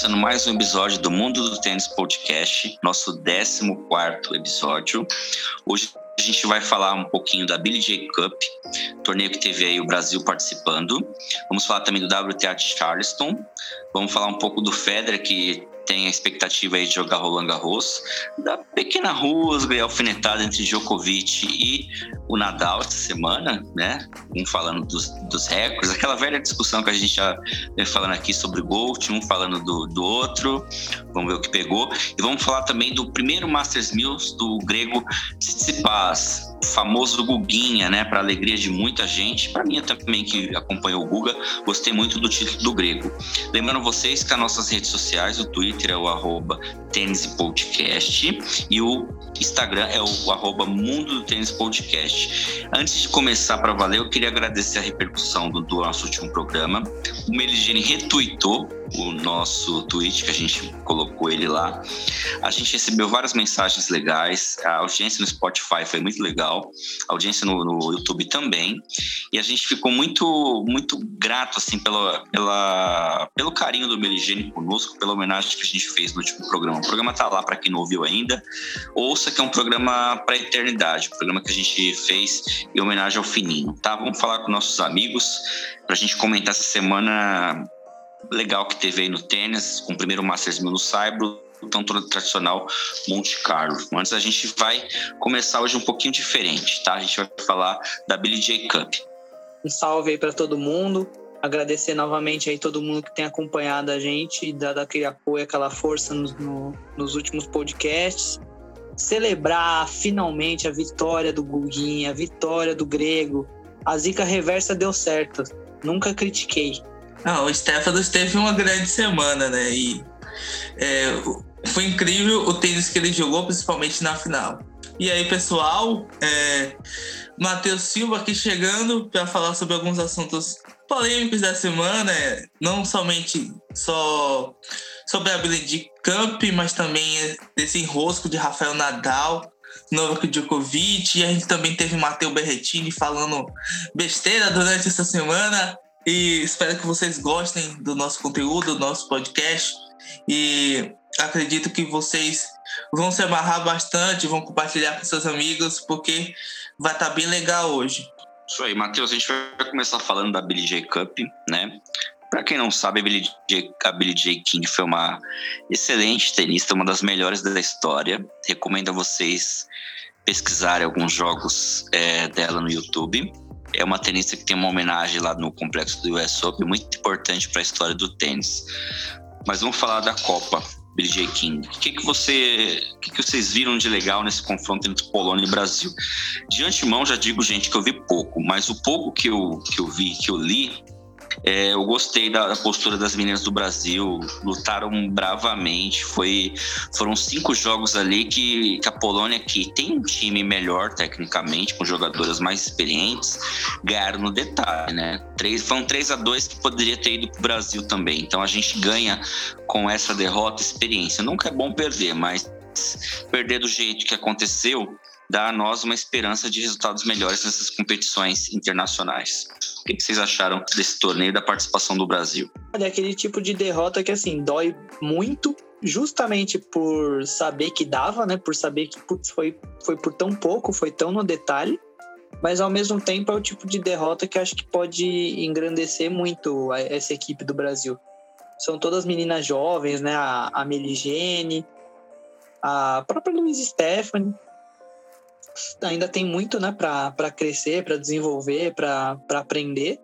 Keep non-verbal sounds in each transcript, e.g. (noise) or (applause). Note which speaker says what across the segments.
Speaker 1: começando mais um episódio do Mundo do Tênis Podcast, nosso 14 episódio. Hoje a gente vai falar um pouquinho da Billie J Cup, torneio que teve aí o Brasil participando. Vamos falar também do WTA de Charleston. Vamos falar um pouco do Federer, que tem a expectativa aí de jogar Roland Garros, da pequena rusga e alfinetada entre Djokovic e o Nadal essa semana, né? Um falando dos, dos recordes, aquela velha discussão que a gente já vem falando aqui sobre Gold, um falando do, do outro, vamos ver o que pegou. E vamos falar também do primeiro Masters Mills do grego Tsitsipas, famoso Guguinha, né? Para alegria de muita gente, para mim também que acompanhou o Guga, gostei muito do título do grego. Lembrando vocês que as nossas redes sociais, o Twitter é o arroba Tênis Podcast e o Instagram é o arroba Mundo do Tênis Podcast. Antes de começar para valer, eu queria agradecer a repercussão do, do nosso último programa. O Meligene retweetou o nosso tweet que a gente colocou ele lá. A gente recebeu várias mensagens legais, a audiência no Spotify foi muito legal, a audiência no, no YouTube também, e a gente ficou muito muito grato assim pela, pela pelo carinho do Meligene conosco, pela homenagem que a gente fez no último programa. O programa tá lá para quem não ouviu ainda. Ouça que é um programa para eternidade, um programa que a gente fez em homenagem ao Fininho, tá? Vamos falar com nossos amigos para a gente comentar essa semana legal que teve aí no tênis, com o primeiro Masters 1000 no Saibro, todo tradicional Monte Carlo. Antes a gente vai começar hoje um pouquinho diferente, tá? A gente vai falar da Billie J Cup.
Speaker 2: Um salve aí para todo mundo. Agradecer novamente aí todo mundo que tem acompanhado a gente e dado aquele apoio, aquela força no, no, nos últimos podcasts. Celebrar finalmente a vitória do Guguinha, a vitória do Grego. A zica reversa deu certo. Nunca critiquei.
Speaker 3: Ah, o Stefanos teve uma grande semana, né? E é, foi incrível o tênis que ele jogou, principalmente na final. E aí, pessoal, é, Matheus Silva aqui chegando para falar sobre alguns assuntos polêmicos da semana, não somente só sobre a Billie Cup, mas também desse enrosco de Rafael Nadal, Novak Djokovic, e a gente também teve Matheus Berretini falando besteira durante essa semana. E espero que vocês gostem do nosso conteúdo, do nosso podcast. E acredito que vocês vão se amarrar bastante, vão compartilhar com seus amigos, porque vai estar tá bem legal hoje.
Speaker 1: Isso aí, Matheus. A gente vai começar falando da Billie J Cup, né? Para quem não sabe, a Billie, J, a Billie J King foi uma excelente tenista, uma das melhores da história. Recomendo a vocês pesquisarem alguns jogos é, dela no YouTube é uma tenista que tem uma homenagem lá no complexo do US Open, muito importante para a história do tênis. Mas vamos falar da Copa, Billie J. King. O que, que, você, que, que vocês viram de legal nesse confronto entre Polônia e Brasil? De antemão, já digo, gente, que eu vi pouco, mas o pouco que eu, que eu vi, que eu li, é, eu gostei da, postura das meninas do Brasil, lutaram bravamente. Foi, foram cinco jogos ali que, que a Polônia, que tem um time melhor tecnicamente, com jogadoras mais experientes, ganharam no detalhe, né? Três, foram 3 a 2 que poderia ter ido para o Brasil também. Então a gente ganha com essa derrota experiência. Nunca é bom perder, mas perder do jeito que aconteceu dá a nós uma esperança de resultados melhores nessas competições internacionais. O que vocês acharam desse torneio da participação do Brasil?
Speaker 2: Olha, aquele tipo de derrota que assim dói muito, justamente por saber que dava, né? Por saber que putz, foi, foi por tão pouco, foi tão no detalhe. Mas ao mesmo tempo é o tipo de derrota que acho que pode engrandecer muito essa equipe do Brasil. São todas meninas jovens, né? A, a Meligene, a própria Luiz Stephanie, ainda tem muito né, para crescer, para desenvolver, para aprender.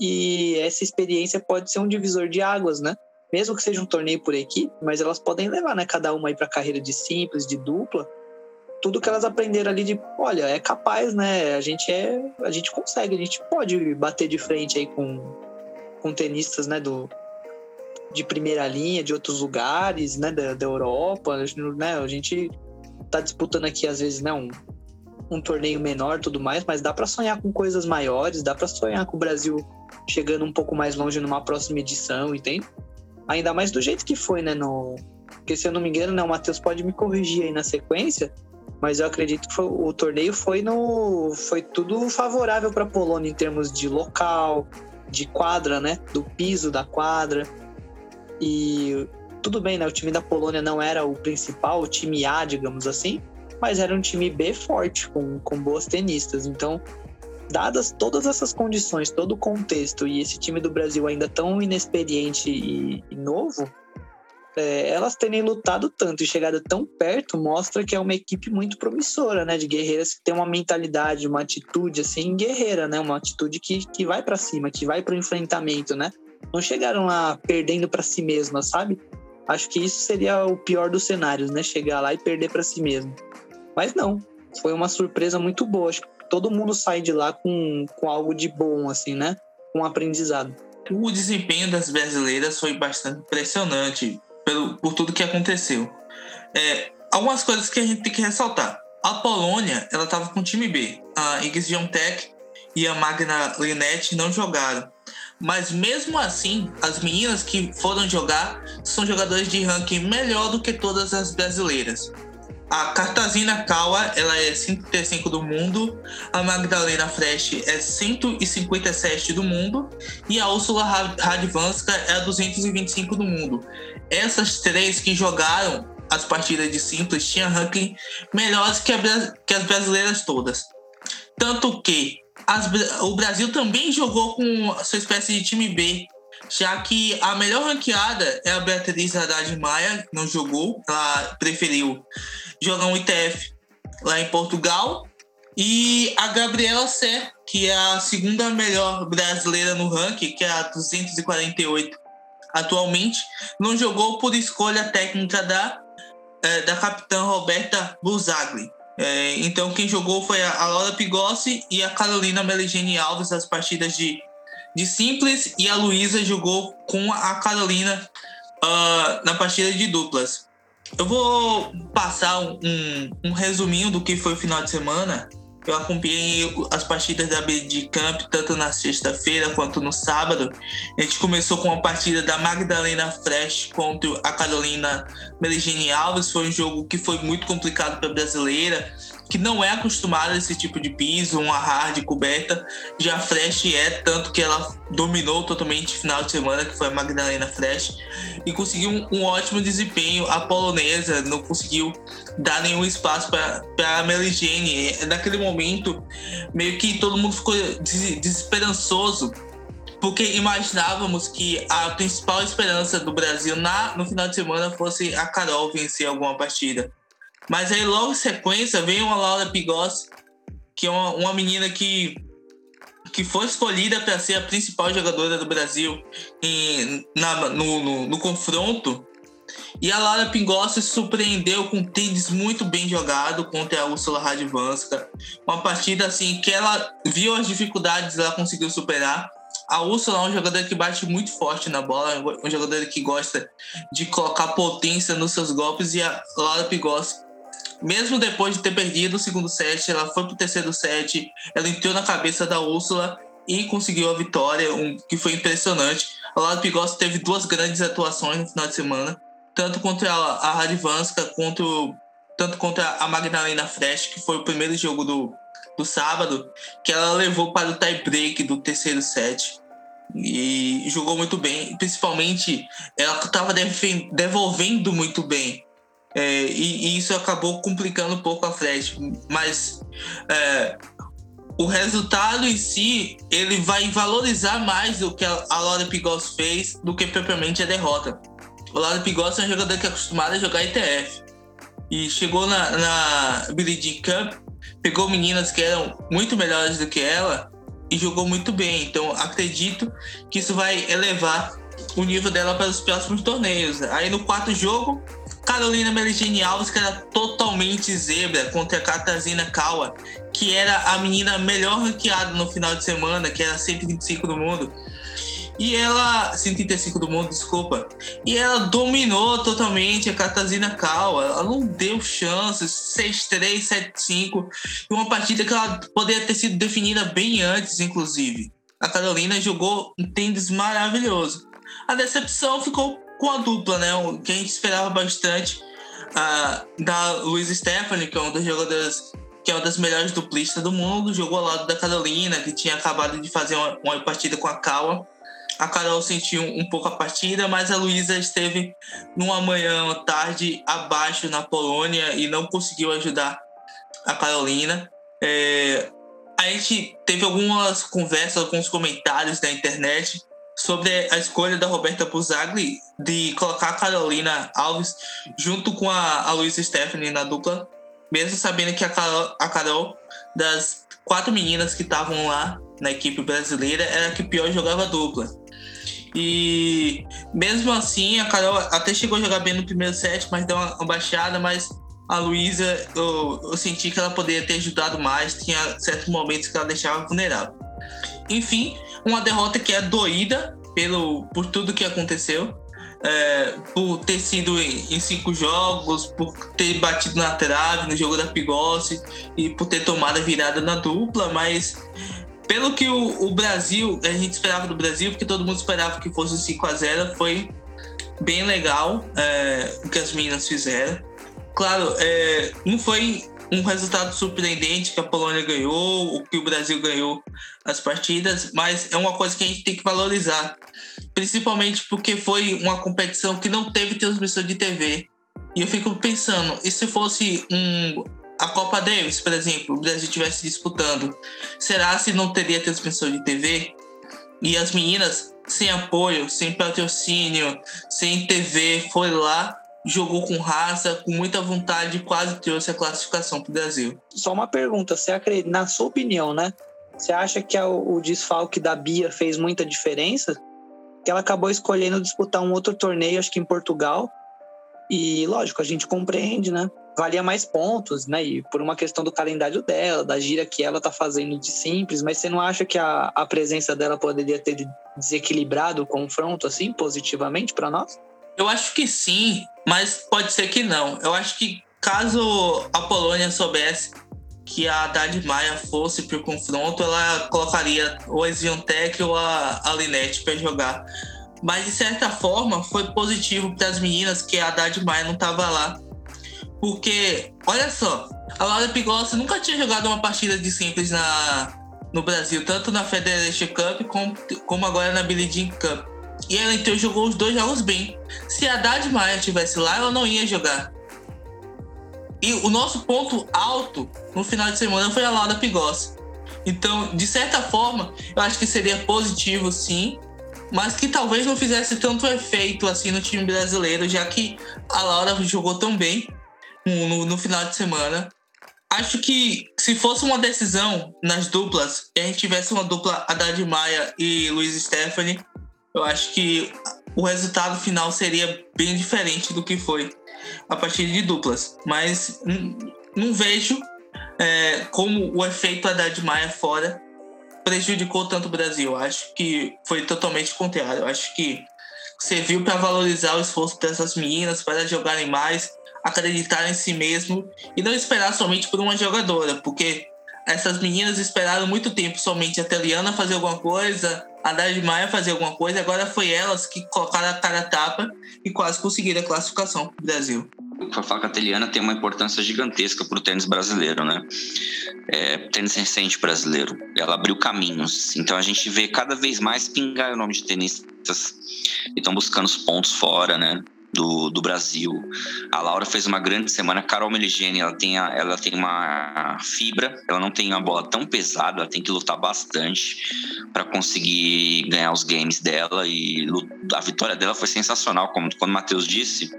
Speaker 2: E essa experiência pode ser um divisor de águas, né? Mesmo que seja um torneio por equipe, mas elas podem levar, né, cada uma para carreira de simples, de dupla. Tudo que elas aprenderam ali de, olha, é capaz, né? A gente é, a gente consegue, a gente pode bater de frente aí com com tenistas, né, do de primeira linha, de outros lugares, né, da, da Europa, né? A gente tá disputando aqui, às vezes, né, um, um torneio menor tudo mais, mas dá para sonhar com coisas maiores, dá para sonhar com o Brasil chegando um pouco mais longe numa próxima edição, entende? Ainda mais do jeito que foi, né? No... Porque se eu não me engano, né, o Matheus pode me corrigir aí na sequência, mas eu acredito que foi, o torneio foi no foi tudo favorável para Polônia em termos de local, de quadra, né? Do piso da quadra. E tudo bem, né? O time da Polônia não era o principal, o time A, digamos assim, mas era um time B forte, com, com boas tenistas. Então, dadas todas essas condições, todo o contexto, e esse time do Brasil ainda tão inexperiente e, e novo, é, elas terem lutado tanto e chegado tão perto mostra que é uma equipe muito promissora, né? De guerreiras que tem uma mentalidade, uma atitude assim guerreira, né? Uma atitude que, que vai para cima, que vai para o enfrentamento, né? Não chegaram lá perdendo para si mesmas, sabe? Acho que isso seria o pior dos cenários, né? Chegar lá e perder para si mesmo. Mas não, foi uma surpresa muito boa. Acho que todo mundo sai de lá com, com algo de bom, assim, né? Um aprendizado.
Speaker 3: O desempenho das brasileiras foi bastante impressionante pelo, por tudo que aconteceu. É, algumas coisas que a gente tem que ressaltar. A Polônia, ela estava com o time B. A Igis Tech e a Magna Linetti não jogaram. Mas mesmo assim, as meninas que foram jogar são jogadores de ranking melhor do que todas as brasileiras. A Cartazina Kawa, ela é 135 do mundo, a Magdalena Fresh é 157 do mundo e a Ursula Radvanska é a 225 do mundo. Essas três que jogaram as partidas de simples tinham ranking melhores que, a, que as brasileiras todas. Tanto que as, o Brasil também jogou com sua espécie de time B, já que a melhor ranqueada é a Beatriz Haddad Maia, não jogou, ela preferiu jogar um ITF lá em Portugal, e a Gabriela Sé, que é a segunda melhor brasileira no ranking, que é a 248 atualmente, não jogou por escolha técnica da, é, da capitã Roberta Buzagli. É, então quem jogou foi a Laura Pigossi e a Carolina Meligene Alves as partidas de, de simples e a Luísa jogou com a Carolina uh, na partida de duplas. Eu vou passar um, um resuminho do que foi o final de semana eu acompanhei as partidas da BD Camp tanto na sexta-feira quanto no sábado. A gente começou com a partida da Magdalena Fresh contra a Carolina Meligene Alves. Foi um jogo que foi muito complicado para a brasileira que não é acostumada a esse tipo de piso, uma hard coberta. Já a Fresh é, tanto que ela dominou totalmente o final de semana, que foi a Magdalena Fresh, e conseguiu um, um ótimo desempenho. A polonesa não conseguiu dar nenhum espaço para a Meligene. Naquele momento, meio que todo mundo ficou des desesperançoso porque imaginávamos que a principal esperança do Brasil na, no final de semana fosse a Carol vencer alguma partida. Mas aí logo em sequência veio uma Laura Pigossi, que é uma, uma menina que, que foi escolhida para ser a principal jogadora do Brasil em, na, no, no, no confronto. E a Laura Pigossi surpreendeu com um tênis muito bem jogado contra a Ursula Radvanska. Uma partida assim que ela viu as dificuldades, ela conseguiu superar. A Ursula é um jogador que bate muito forte na bola, um jogador que gosta de colocar potência nos seus golpes e a Laura Pigossi mesmo depois de ter perdido o segundo set, ela foi pro terceiro set, ela entrou na cabeça da Úrsula e conseguiu a vitória, um, que foi impressionante. A Laura Pigossi teve duas grandes atuações no final de semana, tanto contra a, a Radvanska, quanto, tanto contra a Magdalena Fresh, que foi o primeiro jogo do, do sábado, que ela levou para o tie-break do terceiro set e jogou muito bem. Principalmente, ela estava devolvendo muito bem. É, e, e, isso acabou complicando um pouco a Flash. Mas é, o resultado em si, ele vai valorizar mais o que a, a Laura Pigos fez do que propriamente a derrota. O Laura Pigos é um jogador que é acostumado a jogar ETF. E chegou na, na Billie Jean Cup, pegou meninas que eram muito melhores do que ela e jogou muito bem. Então acredito que isso vai elevar o nível dela para os próximos torneios. Aí no quarto jogo, Carolina Meligene Alves, que era totalmente zebra, contra a Katarzyna Kawa, que era a menina melhor ranqueada no final de semana, que era 125 do mundo. E ela. 135 do mundo, desculpa. E ela dominou totalmente a Katarzyna Kawa. Ela não deu chances. 6-3, 7-5. E uma partida que ela poderia ter sido definida bem antes, inclusive. A Carolina jogou um tênis maravilhoso. A decepção ficou com a dupla, né? Que a gente esperava bastante da Luiz Stephanie, que é uma das jogadoras que é uma das melhores duplistas do mundo, jogou ao lado da Carolina, que tinha acabado de fazer uma, uma partida com a Kawa. a Carol sentiu um pouco a partida, mas a Luísa esteve numa manhã tarde abaixo na Polônia e não conseguiu ajudar a Carolina. É, a gente teve algumas conversas, alguns comentários na internet sobre a escolha da Roberta Buzagli de colocar a Carolina Alves junto com a, a Luísa Stephanie na dupla, mesmo sabendo que a Carol, a Carol das quatro meninas que estavam lá na equipe brasileira era a que pior jogava dupla. E mesmo assim, a Carol até chegou a jogar bem no primeiro set, mas deu uma, baixada, mas a Luísa, eu, eu, senti que ela poderia ter ajudado mais, tinha certos momentos que ela deixava vulnerável. Enfim, uma derrota que é doída pelo, por tudo que aconteceu, é, por ter sido em, em, cinco jogos, por ter batido na trave no jogo da Pigossi e por ter tomado a virada na dupla, mas pelo que o, o, Brasil, a gente esperava do Brasil, porque todo mundo esperava que fosse 5 a 0 foi bem legal é, o que as meninas fizeram. Claro, é, não foi um resultado surpreendente que a Polônia ganhou, o que o Brasil ganhou as partidas, mas é uma coisa que a gente tem que valorizar, principalmente porque foi uma competição que não teve transmissão de TV. E eu fico pensando, e se fosse um a Copa Davis, por exemplo, o Brasil estivesse disputando, será se não teria transmissão de TV? E as meninas, sem apoio, sem patrocínio, sem TV, foi lá, jogou com raça, com muita vontade, quase trouxe a classificação para o Brasil.
Speaker 2: Só uma pergunta, você acredita, na sua opinião, né? Você acha que o desfalque da Bia fez muita diferença? Que ela acabou escolhendo disputar um outro torneio, acho que em Portugal. E, lógico, a gente compreende, né? valia mais pontos, né? E por uma questão do calendário dela, da gira que ela tá fazendo de simples, mas você não acha que a, a presença dela poderia ter desequilibrado o confronto, assim, positivamente para nós?
Speaker 3: Eu acho que sim, mas pode ser que não. Eu acho que caso a Polônia soubesse que a Haddad Maia fosse pro confronto, ela colocaria ou a ou a, a Linette para jogar. Mas de certa forma foi positivo para as meninas que a Haddad Maia não estava lá porque, olha só, a Laura Pigossi nunca tinha jogado uma partida de simples na, no Brasil, tanto na Federation Cup como, como agora na Billie Jean Cup. E ela então jogou os dois jogos bem. Se a Haddad Maia estivesse lá, ela não ia jogar. E o nosso ponto alto no final de semana foi a Laura Pigossi. Então, de certa forma, eu acho que seria positivo sim, mas que talvez não fizesse tanto efeito assim no time brasileiro, já que a Laura jogou tão bem no, no final de semana. Acho que se fosse uma decisão nas duplas, e a gente tivesse uma dupla Haddad Maia e Luiz Stephanie, eu acho que o resultado final seria bem diferente do que foi a partir de duplas. Mas não vejo é, como o efeito Haddad Maia fora prejudicou tanto o Brasil. Acho que foi totalmente contrário. Acho que serviu para valorizar o esforço dessas meninas, para jogarem mais, acreditar em si mesmo e não esperar somente por uma jogadora, porque essas meninas esperaram muito tempo somente a Teliana fazer alguma coisa, a Dade Maia fazer alguma coisa, agora foi elas que colocaram a cara a tapa e quase conseguiram a classificação para o Brasil.
Speaker 1: A faca teliana tem uma importância gigantesca para o tênis brasileiro, né? É, tênis recente brasileiro. Ela abriu caminhos. Então a gente vê cada vez mais pingar o nome de tenistas que estão buscando os pontos fora, né? Do, do Brasil. A Laura fez uma grande semana. A Carol Meligeni, ela tem, a, ela tem uma fibra, ela não tem uma bola tão pesada, ela tem que lutar bastante para conseguir ganhar os games dela. E a vitória dela foi sensacional, como quando o Matheus disse.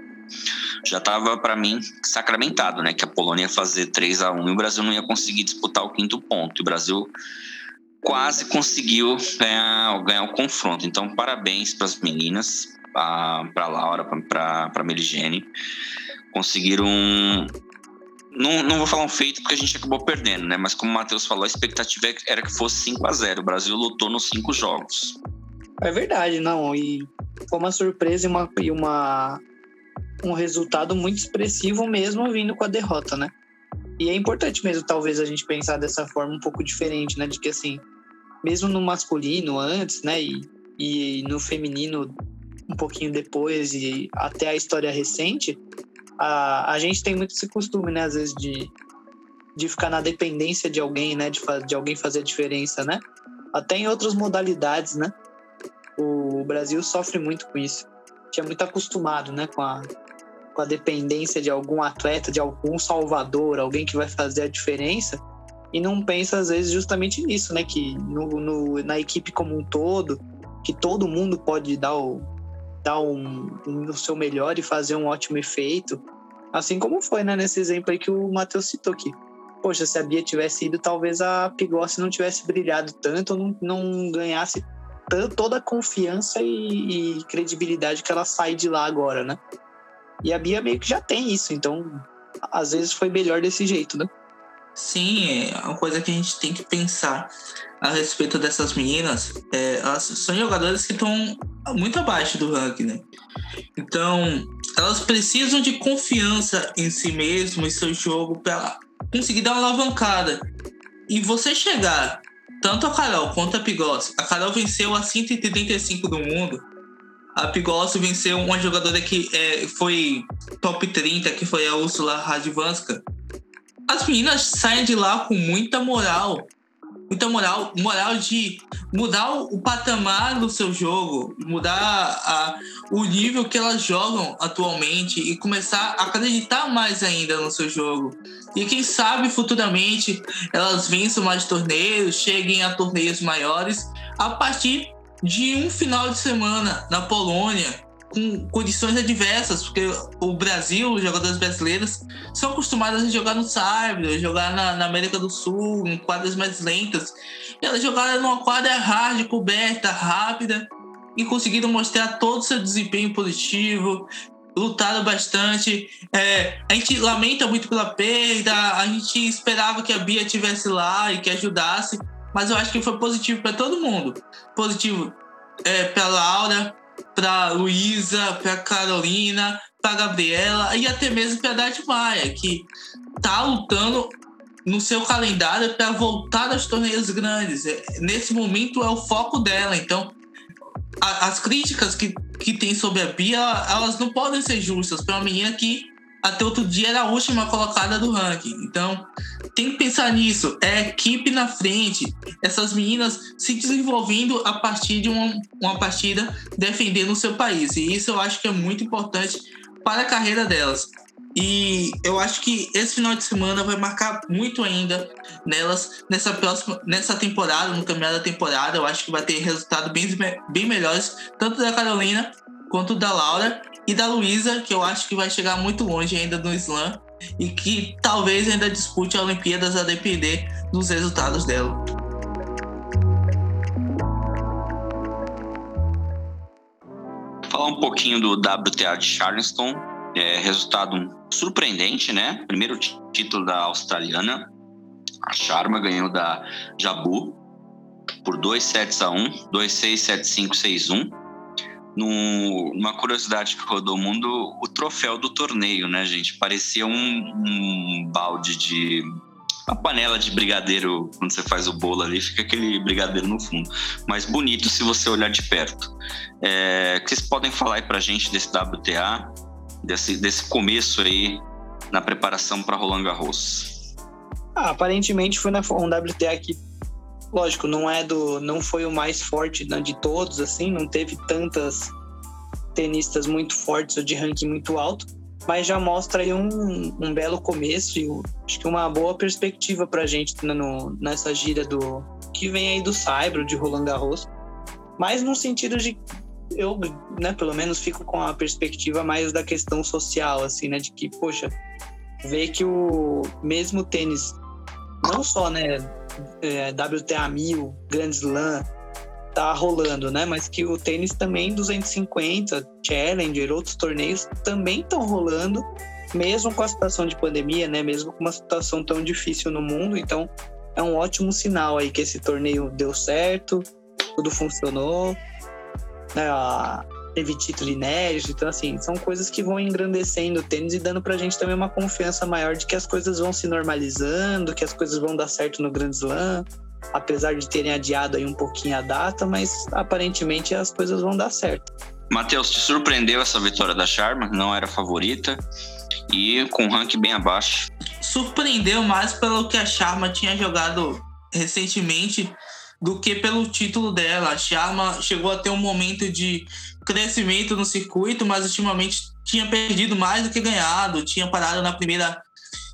Speaker 1: Já estava para mim sacramentado, né? Que a Polônia ia fazer 3 a 1 e o Brasil não ia conseguir disputar o quinto ponto. E o Brasil quase conseguiu ganhar, ganhar o confronto. Então, parabéns para as meninas para Laura, para Meligene, conseguiram. Não, não vou falar um feito porque a gente acabou perdendo, né? Mas como o Matheus falou, a expectativa era que fosse 5 a 0 O Brasil lutou nos cinco jogos.
Speaker 2: É verdade, não. E foi uma surpresa e, uma, e uma, um resultado muito expressivo mesmo vindo com a derrota, né? E é importante mesmo, talvez, a gente pensar dessa forma um pouco diferente, né? De que, assim, mesmo no masculino antes, né? E, e no feminino um pouquinho depois e até a história recente, a, a gente tem muito esse costume, né, às vezes, de, de ficar na dependência de alguém, né, de, de alguém fazer a diferença, né? Até em outras modalidades, né? O Brasil sofre muito com isso. Tinha muito acostumado, né, com a, com a dependência de algum atleta, de algum salvador, alguém que vai fazer a diferença, e não pensa às vezes justamente nisso, né, que no, no na equipe como um todo, que todo mundo pode dar o, dar um, um, o seu melhor e fazer um ótimo efeito. Assim como foi, né, nesse exemplo aí que o Matheus citou aqui. Poxa, se a Bia tivesse ido, talvez a Pigossi não tivesse brilhado tanto, não, não ganhasse toda a confiança e, e, credibilidade que ela sai de lá agora, né? E a Bia meio que já tem isso, então às vezes foi melhor desse jeito, né?
Speaker 3: Sim, é uma coisa que a gente tem que pensar a respeito dessas meninas. É, elas são jogadoras que estão muito abaixo do ranking, né? Então, elas precisam de confiança em si mesmo, em seu jogo, para conseguir dar uma alavancada. E você chegar, tanto a Carol quanto a Pigossi, a Carol venceu a 135 do mundo, a Pigossi venceu uma jogadora que é, foi top 30, que foi a Ursula Radvanska. As meninas saem de lá com muita moral, muita moral, moral de mudar o patamar do seu jogo, mudar a, o nível que elas jogam atualmente e começar a acreditar mais ainda no seu jogo. E quem sabe futuramente elas vençam mais torneios, cheguem a torneios maiores a partir de um final de semana na Polônia, com condições adversas, porque o Brasil, os jogadores brasileiros, são acostumados a jogar no Saibro, jogar na, na, América do Sul, em quadras mais lentas. E elas jogaram numa quadra hard, coberta, rápida, e conseguiram mostrar todo o seu desempenho positivo, lutaram bastante. É, a gente lamenta muito pela perda, a gente esperava que a Bia estivesse lá e que ajudasse, mas eu acho que foi positivo para todo mundo. Positivo é, para Laura, para Luísa, para Carolina, para Gabriela e até mesmo para Dade Maia, que tá lutando no seu calendário para voltar aos torneios grandes. É, nesse momento é o foco dela, então a, as críticas que, que tem sobre a Bia, elas não podem ser justas para uma menina que até outro dia era a última colocada do ranking. Então, tem que pensar nisso. É equipe na frente. Essas meninas se desenvolvendo a partir de uma, uma partida defendendo o seu país. E isso eu acho que é muito importante para a carreira delas. E eu acho que esse final de semana vai marcar muito ainda nelas nessa próxima nessa temporada, no caminhar da temporada. Eu acho que vai ter resultados bem, bem melhores, tanto da Carolina quanto da Laura e da Luísa, que eu acho que vai chegar muito longe ainda no slam e que talvez ainda dispute a Olimpíadas a depender dos resultados dela.
Speaker 1: Falar um pouquinho do WTA de Charleston, é, resultado surpreendente, né? Primeiro título da australiana, a Sharma ganhou da Jabu por 2 sets a 1, 2 6 7 5 6 1 numa curiosidade que rodou o mundo, o troféu do torneio, né, gente? Parecia um, um balde de. Uma panela de brigadeiro, quando você faz o bolo ali, fica aquele brigadeiro no fundo. Mas bonito se você olhar de perto. É, o que vocês podem falar aí pra gente desse WTA, desse, desse começo aí na preparação para Roland Garros?
Speaker 2: Ah, aparentemente foi um WTA que lógico, não é do, não foi o mais forte né, de todos, assim, não teve tantas tenistas muito fortes ou de ranking muito alto, mas já mostra aí um, um belo começo e acho que uma boa perspectiva para a gente né, no, nessa gira do que vem aí do Saibro, de Roland Garros, mas no sentido de eu, né, pelo menos fico com a perspectiva mais da questão social, assim, né, de que, poxa, ver que o mesmo tênis, não só, né, é, WTA 1000, Grand Slam, tá rolando, né? Mas que o tênis também 250, Challenger, outros torneios também estão rolando, mesmo com a situação de pandemia, né? Mesmo com uma situação tão difícil no mundo. Então, é um ótimo sinal aí que esse torneio deu certo, tudo funcionou. Né? Teve título inédito. Então, assim, são coisas que vão engrandecendo o tênis e dando pra gente também uma confiança maior de que as coisas vão se normalizando, que as coisas vão dar certo no Grand Slam. Apesar de terem adiado aí um pouquinho a data, mas aparentemente as coisas vão dar certo.
Speaker 1: Matheus, te surpreendeu essa vitória da Charma? Não era favorita e com o ranking bem abaixo.
Speaker 3: Surpreendeu mais pelo que a Charma tinha jogado recentemente do que pelo título dela. A Sharma chegou a ter um momento de crescimento no circuito, mas ultimamente tinha perdido mais do que ganhado, tinha parado na primeira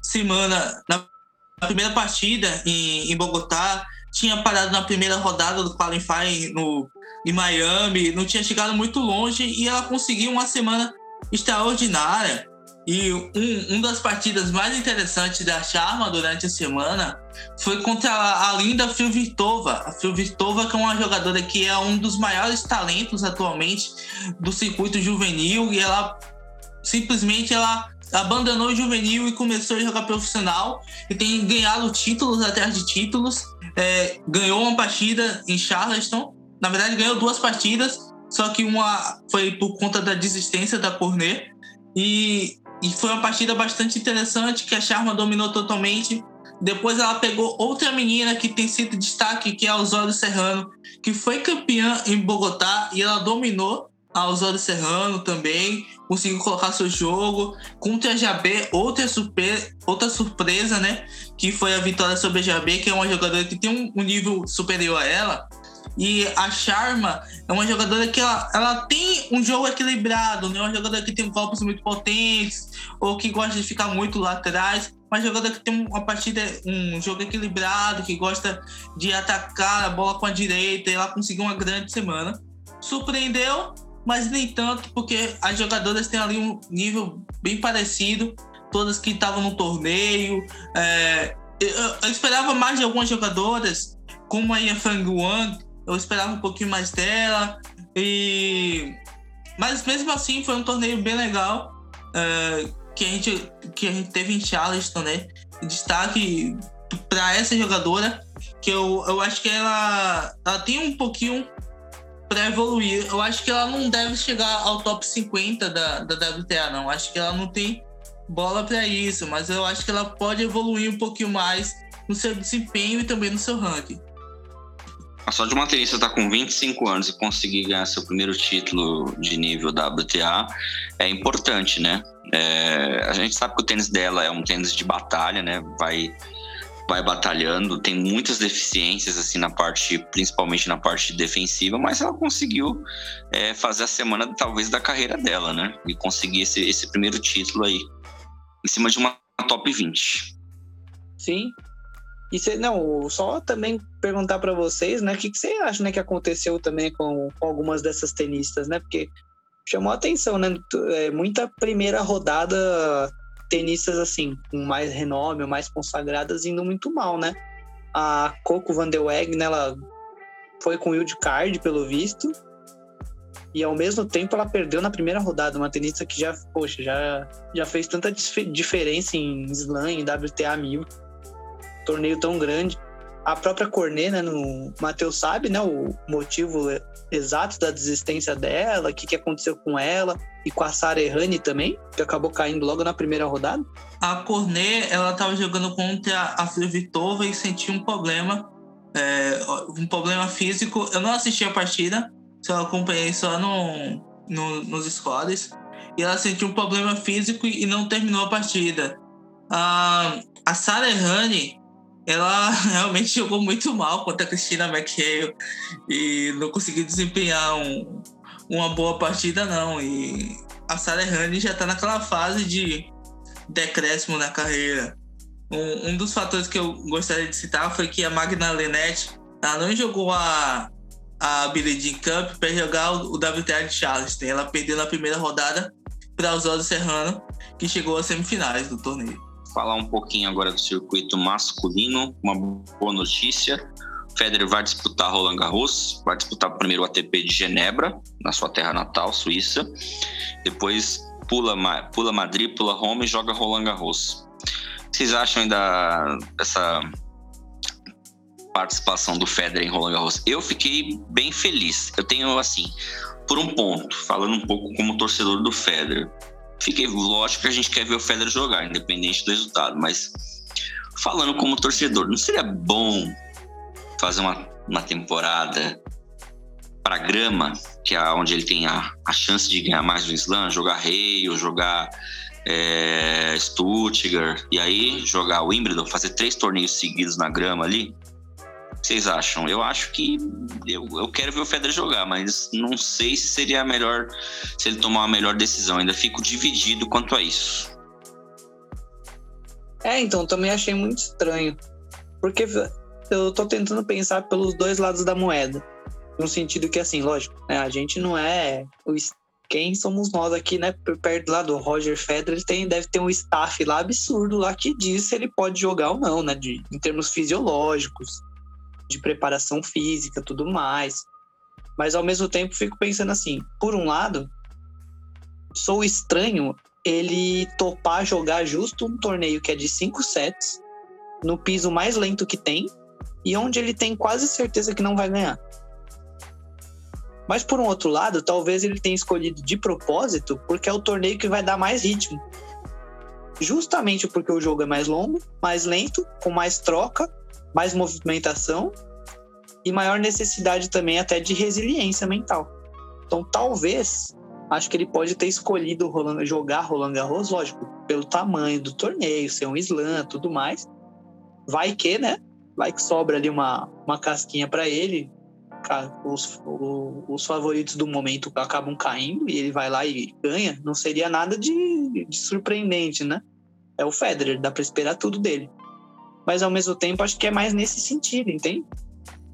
Speaker 3: semana, na primeira partida em, em Bogotá, tinha parado na primeira rodada do qualifying no, em Miami, não tinha chegado muito longe e ela conseguiu uma semana extraordinária. E um, um das partidas mais interessantes da Charma durante a semana foi contra a, a linda Filvitova. A Filvitova, que é uma jogadora que é um dos maiores talentos atualmente do circuito juvenil, e ela simplesmente ela abandonou o juvenil e começou a jogar profissional e tem ganhado títulos atrás de títulos. É, ganhou uma partida em Charleston, na verdade ganhou duas partidas, só que uma foi por conta da desistência da Cornet e, e foi uma partida bastante interessante que a Charma dominou totalmente. Depois ela pegou outra menina que tem sido destaque, que é a Osório Serrano, que foi campeã em Bogotá e ela dominou a Osório Serrano também, conseguiu colocar seu jogo. Contra a Jabé, outra, outra surpresa, né? Que foi a vitória sobre a Jabé, que é uma jogadora que tem um, um nível superior a ela. E a Sharma é uma jogadora que ela, ela tem um jogo equilibrado, né? Uma jogadora que tem golpes muito potentes, ou que gosta de ficar muito lá atrás. Uma jogadora que tem uma partida, um jogo equilibrado, que gosta de atacar a bola com a direita. E ela conseguiu uma grande semana. Surpreendeu, mas nem tanto, porque as jogadoras têm ali um nível bem parecido, todas que estavam no torneio. É, eu, eu, esperava mais de algumas jogadoras, como a Fang Wang, eu esperava um pouquinho mais dela. E... Mas mesmo assim foi um torneio bem legal é, que, a gente, que a gente teve em Charleston, né? Destaque para essa jogadora, que eu, eu acho que ela, ela tem um pouquinho para evoluir. Eu acho que ela não deve chegar ao top 50 da, da WTA, não. Acho que ela não tem bola para isso, mas eu acho que ela pode evoluir um pouquinho mais no seu desempenho e também no seu ranking.
Speaker 1: A só de uma tenista estar tá com 25 anos e conseguir ganhar seu primeiro título de nível WTA é importante, né? É, a gente sabe que o tênis dela é um tênis de batalha, né? Vai vai batalhando, tem muitas deficiências assim na parte, principalmente na parte defensiva, mas ela conseguiu é, fazer a semana talvez da carreira dela, né? E conseguir esse, esse primeiro título aí em cima de uma top 20.
Speaker 2: Sim. E cê, não, só também perguntar para vocês, né, o que, que você acha, né, que aconteceu também com, com algumas dessas tenistas, né? Porque chamou a atenção, né? É, muita primeira rodada tenistas assim, com mais renome, mais consagradas, indo muito mal, né? A Coco Van der Weg, né, ela foi com o card pelo visto, e ao mesmo tempo ela perdeu na primeira rodada, uma tenista que já, poxa, já, já fez tanta diferença em slam, em WTA 1000, torneio tão grande a própria Cornet, né, no Matheus sabe, né, o motivo exato da desistência dela, o que, que aconteceu com ela e com a Sara Errani também, que acabou caindo logo na primeira rodada.
Speaker 3: A Cornet, ela estava jogando contra a Vitova e sentiu um problema, é, um problema físico. Eu não assisti a partida, só acompanhei só no, no, nos scores. E ela sentiu um problema físico e não terminou a partida. A Sara Errani, ela (laughs) realmente jogou muito mal contra a Cristina McHale e não conseguiu desempenhar um, uma boa partida, não. E a Sarah Honey já está naquela fase de decréscimo na carreira. Um, um, dos fatores que eu gostaria de citar foi que a Magna Lenette ela não jogou a, a Billie Jean Cup para jogar o, o WTA de Charleston. Ela perdeu na primeira rodada para Osório Serrano, que chegou às semifinais do torneio
Speaker 1: falar um pouquinho agora do circuito masculino, uma boa notícia. Federer vai disputar Roland Garros, vai disputar o primeiro ATP de Genebra, na sua terra natal, Suíça. Depois pula, pula Madrid, pula Roma e joga Roland Garros. O que vocês acham ainda dessa participação do Federer em Roland Garros? Eu fiquei bem feliz. Eu tenho, assim, por um ponto, falando um pouco como torcedor do Federer fiquei, lógico que a gente quer ver o Federer jogar, independente do resultado, mas falando como torcedor, não seria bom fazer uma, uma temporada para grama, que é onde ele tem a, a chance de ganhar mais no slam, jogar rei ou jogar é, Stuttgart, e aí jogar Wimbledon, fazer três torneios seguidos na grama ali? Vocês acham? Eu acho que eu, eu quero ver o Federer jogar, mas não sei se seria a melhor, se ele tomar a melhor decisão. Ainda fico dividido quanto a isso.
Speaker 2: É, então, também achei muito estranho. Porque eu tô tentando pensar pelos dois lados da moeda. No sentido que, assim, lógico, né, a gente não é o, quem somos nós aqui, né? Perto lá do Roger Federer, ele tem, deve ter um staff lá absurdo lá que diz se ele pode jogar ou não, né? De, em termos fisiológicos, de preparação física, tudo mais. Mas ao mesmo tempo fico pensando assim, por um lado, sou estranho ele topar jogar justo um torneio que é de cinco sets, no piso mais lento que tem, e onde ele tem quase certeza que não vai ganhar. Mas por um outro lado, talvez ele tenha escolhido de propósito porque é o torneio que vai dar mais ritmo. Justamente porque o jogo é mais longo, mais lento, com mais troca, mais movimentação e maior necessidade também até de resiliência mental. Então, talvez, acho que ele pode ter escolhido Roland, jogar Roland Garros, lógico, pelo tamanho do torneio, ser um slam, tudo mais. Vai que, né? Vai que sobra ali uma, uma casquinha para ele, os, os favoritos do momento acabam caindo e ele vai lá e ganha, não seria nada de, de surpreendente, né? É o Federer, dá para esperar tudo dele. Mas ao mesmo tempo, acho que é mais nesse sentido, entende?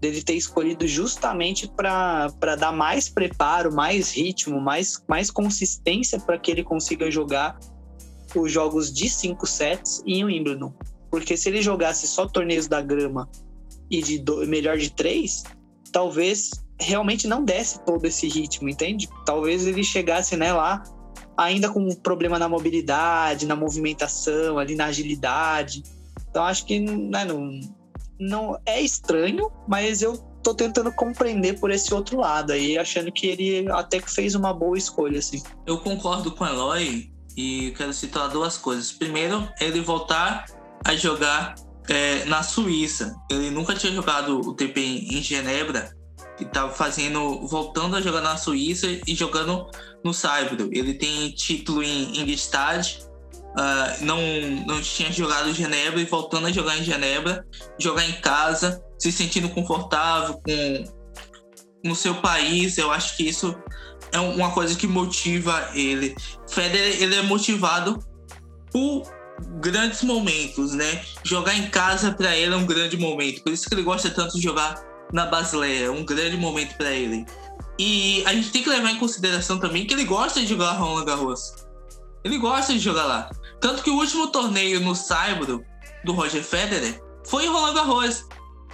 Speaker 2: Dele ter escolhido justamente para dar mais preparo, mais ritmo, mais, mais consistência para que ele consiga jogar os jogos de cinco sets em Wimbledon. Porque se ele jogasse só torneios da grama e de do, melhor de três, talvez realmente não desse todo esse ritmo, entende? Talvez ele chegasse né, lá ainda com um problema na mobilidade, na movimentação, ali na agilidade. Então acho que né, não, não é estranho, mas eu tô tentando compreender por esse outro lado aí, achando que ele até que fez uma boa escolha, assim.
Speaker 3: Eu concordo com o Eloy e quero citar duas coisas. Primeiro, ele voltar a jogar é, na Suíça. Ele nunca tinha jogado o TP em Genebra e estava fazendo, voltando a jogar na Suíça e jogando no Saibro. Ele tem título em, em uh, não, não tinha jogado em Genebra e voltando a jogar em Genebra, jogar em casa, se sentindo confortável com no seu país. Eu acho que isso é uma coisa que motiva ele. Federer ele é motivado por grandes momentos, né? Jogar em casa para ele é um grande momento. Por isso que ele gosta tanto de jogar na Basileia, é um grande momento para ele. E a gente tem que levar em consideração também que ele gosta de jogar Roland Garros. Ele gosta de jogar lá. Tanto que o último torneio no Saibro do Roger Federer foi em Roland Garros.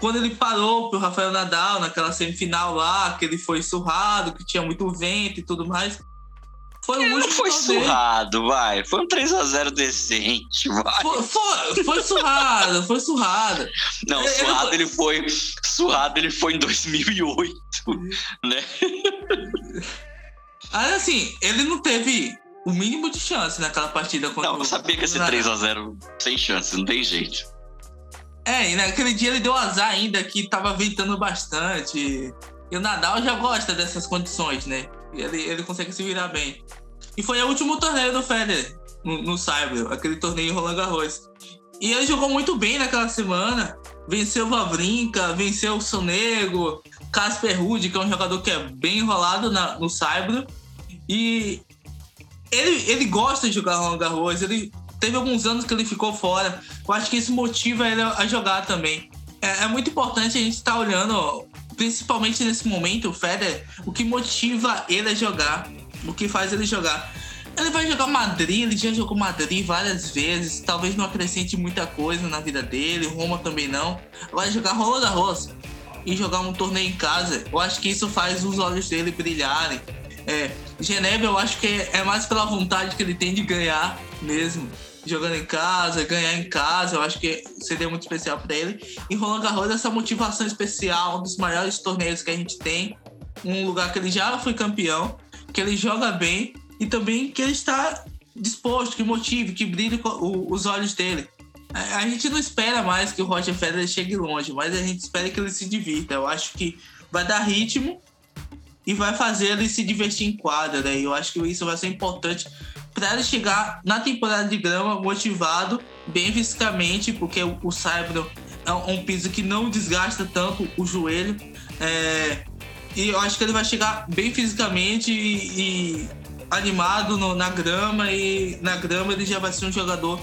Speaker 3: Quando ele parou pro Rafael Nadal naquela semifinal lá, que ele foi surrado, que tinha muito vento e tudo mais.
Speaker 1: Foi o último. Não foi surrado, vai. Foi um 3x0 decente, vai.
Speaker 3: Foi, foi, foi surrado, foi surrado.
Speaker 1: Não, ele, surrado ele foi. Surrado ele foi em 2008, né?
Speaker 3: Aí, assim, ele não teve o mínimo de chance naquela partida contra
Speaker 1: Não, eu sabia que esse 3x0 sem chance, não tem jeito.
Speaker 3: É, e naquele dia ele deu azar ainda que tava ventando bastante. E o Nadal já gosta dessas condições, né? Ele, ele consegue se virar bem. E foi o último torneio do Federer no, no Cyber, aquele torneio em Roland Garros. E ele jogou muito bem naquela semana. Venceu o Vavrinka, venceu o Sonego, Casper Ruud, que é um jogador que é bem enrolado na, no Cyber. E ele, ele gosta de jogar Roland Garros. Ele teve alguns anos que ele ficou fora. Eu acho que isso motiva ele a jogar também. É, é muito importante a gente estar tá olhando principalmente nesse momento, o Federer, o que motiva ele a jogar, o que faz ele jogar. Ele vai jogar Madrid, ele já jogou Madrid várias vezes, talvez não acrescente muita coisa na vida dele, Roma também não. Vai jogar Roland Garros e jogar um torneio em casa, eu acho que isso faz os olhos dele brilharem. É, Genebra eu acho que é mais pela vontade que ele tem de ganhar mesmo jogando em casa, ganhar em casa, eu acho que seria muito especial para ele. E Roland Garros, essa motivação especial, um dos maiores torneios que a gente tem, um lugar que ele já foi campeão, que ele joga bem e também que ele está disposto, que motive, que brilhe os olhos dele. A gente não espera mais que o Roger Federer chegue longe, mas a gente espera que ele se divirta. Eu acho que vai dar ritmo e vai fazer ele se divertir em quadra, né? Eu acho que isso vai ser importante para ele chegar na temporada de grama motivado, bem fisicamente, porque o, o é um piso que não desgasta tanto o joelho. É, e eu acho que ele vai chegar bem fisicamente e, e animado no, na grama. E na grama ele já vai ser um jogador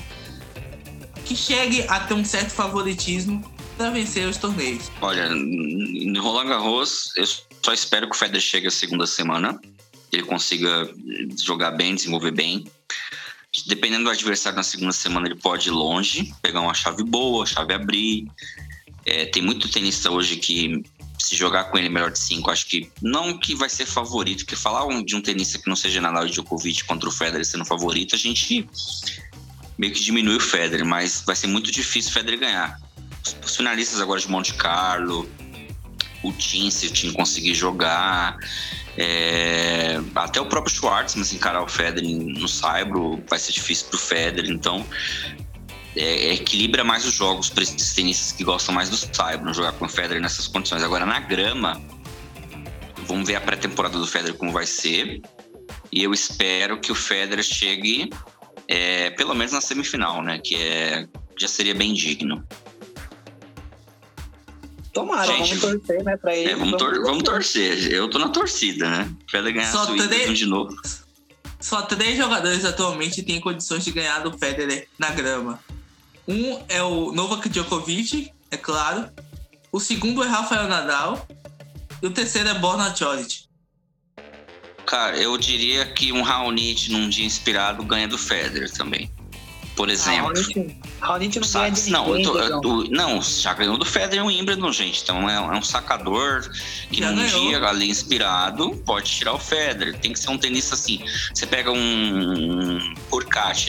Speaker 3: que chegue a ter um certo favoritismo para vencer os torneios.
Speaker 1: Olha, no Roland Garros, eu só espero que o Federer chegue a segunda semana, ele consiga jogar bem, desenvolver bem. Dependendo do adversário na segunda semana, ele pode ir longe, pegar uma chave boa, chave abrir. É, tem muito tenista hoje que se jogar com ele melhor de cinco, acho que não que vai ser favorito, porque falar de um tenista que não seja Nadal e Djokovic contra o Federer sendo favorito, a gente meio que diminui o Federer, mas vai ser muito difícil o Federer ganhar. Os finalistas agora de Monte Carlo, o Tim, se o Tim conseguir jogar, é, até o próprio Schwartzman se encarar o Federer no Saibro vai ser difícil pro Federer, então é, equilibra mais os jogos para esses tenistas que gostam mais do Saibro, jogar com o Federer nessas condições. Agora na grama, vamos ver a pré-temporada do Federer como vai ser, e eu espero que o Federer chegue é, pelo menos na semifinal, né, que é, já seria bem digno.
Speaker 2: Tomara, Gente, vamos torcer, né, pra ele.
Speaker 1: É, vamos, tor vamos, torcer. Eu tô na torcida, né? Pra ele ganhar Só a três... de novo.
Speaker 3: Só três jogadores atualmente têm condições de ganhar do Federer na grama. Um é o Novak Djokovic, é claro. O segundo é Rafael Nadal. E o terceiro é Borna Choric.
Speaker 1: Cara, eu diria que um Raonic num dia inspirado ganha do Federer também por exemplo.
Speaker 2: Raonic, não ganha de não,
Speaker 1: tô, não, já ganhou do Federer um Wimbledon, gente. Então é, é um sacador que já num ganhou. dia ali inspirado pode tirar o Federer. Tem que ser um tenista assim. Você pega um, um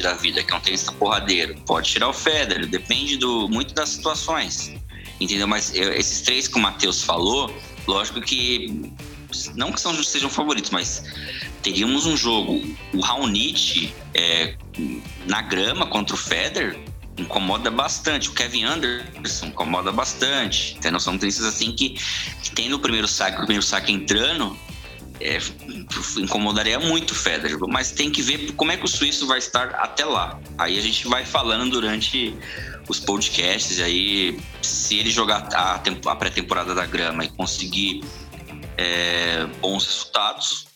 Speaker 1: da vida, que é um tenista porradeiro, pode tirar o Federer. Depende do, muito das situações. Entendeu? Mas eu, esses três que o Matheus falou, lógico que não que são, sejam favoritos, mas teríamos um jogo, o Raonic é, na grama contra o Federer incomoda bastante. O Kevin Anderson incomoda bastante. Tem noção tenistas assim que, que tem no primeiro saque, o primeiro saque entrando, é, incomodaria muito o Federer. Mas tem que ver como é que o suíço vai estar até lá. Aí a gente vai falando durante os podcasts. Aí, se ele jogar a, a pré-temporada da grama e conseguir é, bons resultados,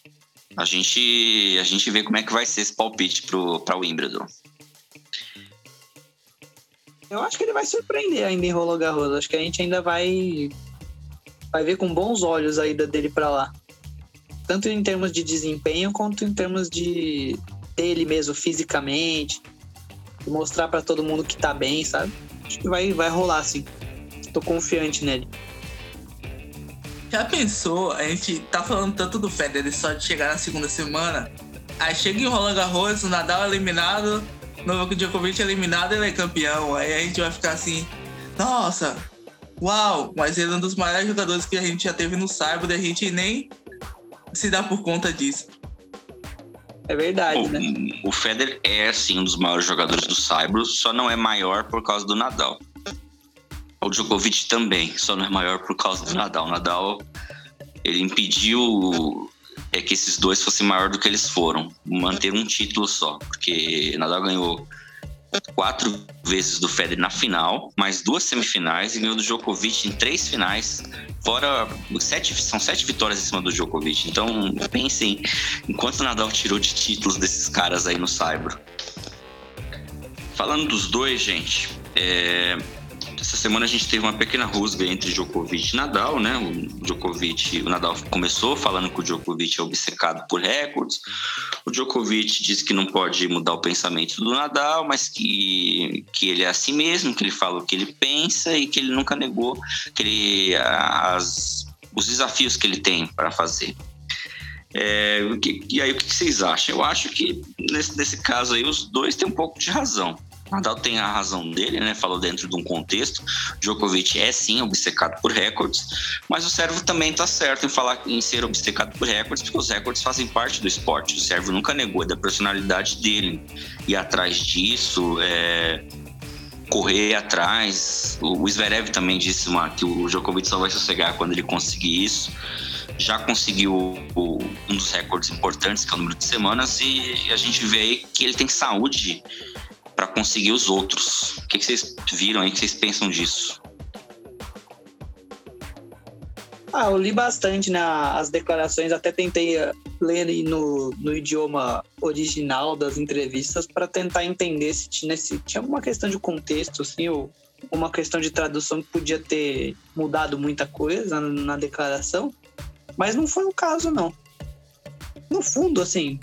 Speaker 1: a gente, a gente vê como é que vai ser esse palpite para o Wimbledon.
Speaker 2: Eu acho que ele vai surpreender ainda em Roland Garros. Acho que a gente ainda vai vai ver com bons olhos a ida dele para lá. Tanto em termos de desempenho quanto em termos de dele mesmo fisicamente, mostrar para todo mundo que tá bem, sabe? Acho que vai vai rolar assim. Tô confiante nele.
Speaker 3: Já pensou, a gente tá falando tanto do Federer só de chegar na segunda semana, aí chega em Roland Garros, o Nadal eliminado, Novak Djokovic eliminado, ele é campeão. Aí a gente vai ficar assim, nossa, uau, mas ele é um dos maiores jogadores que a gente já teve no Cyber e a gente nem se dá por conta disso.
Speaker 2: É verdade, o, né?
Speaker 1: O Federer é, sim, um dos maiores jogadores do Cyber, só não é maior por causa do Nadal. O Djokovic também, só não é maior por causa do Nadal. O Nadal, ele impediu é, que esses dois fossem maior do que eles foram. Manter um título só, porque Nadal ganhou quatro vezes do Federer na final, mais duas semifinais e ganhou do Djokovic em três finais, fora sete, são sete vitórias em cima do Djokovic. Então pensem enquanto o Nadal tirou de títulos desses caras aí no Saibro. Falando dos dois, gente, é, essa semana a gente teve uma pequena rusga entre Djokovic e Nadal, né? O Djokovic, o Nadal começou falando que o Djokovic é obcecado por recordes. O Djokovic disse que não pode mudar o pensamento do Nadal, mas que, que ele é assim mesmo, que ele fala o que ele pensa e que ele nunca negou que ele, as, os desafios que ele tem para fazer. É, e aí, o que vocês acham? Eu acho que nesse, nesse caso aí, os dois têm um pouco de razão. Nadal tem a razão dele, né? Falou dentro de um contexto. Djokovic é sim obcecado por recordes, mas o Sérvio também está certo em falar em ser obcecado por recordes, porque os recordes fazem parte do esporte. O Sérvio nunca negou da personalidade dele e atrás disso, é, correr atrás. O Zverev também disse uma, que o Djokovic só vai sossegar quando ele conseguir isso. Já conseguiu o, um dos recordes importantes, que é o número de semanas, e a gente vê aí que ele tem saúde para conseguir os outros. O que, que, vocês viram aí? O que vocês pensam disso?
Speaker 2: Ah, eu li bastante né, as declarações, até tentei eh, ler no, no idioma original das entrevistas para tentar entender se tinha, se tinha alguma questão de contexto, assim, ou uma questão de tradução que podia ter mudado muita coisa na, na declaração, mas não foi o caso, não. No fundo, assim,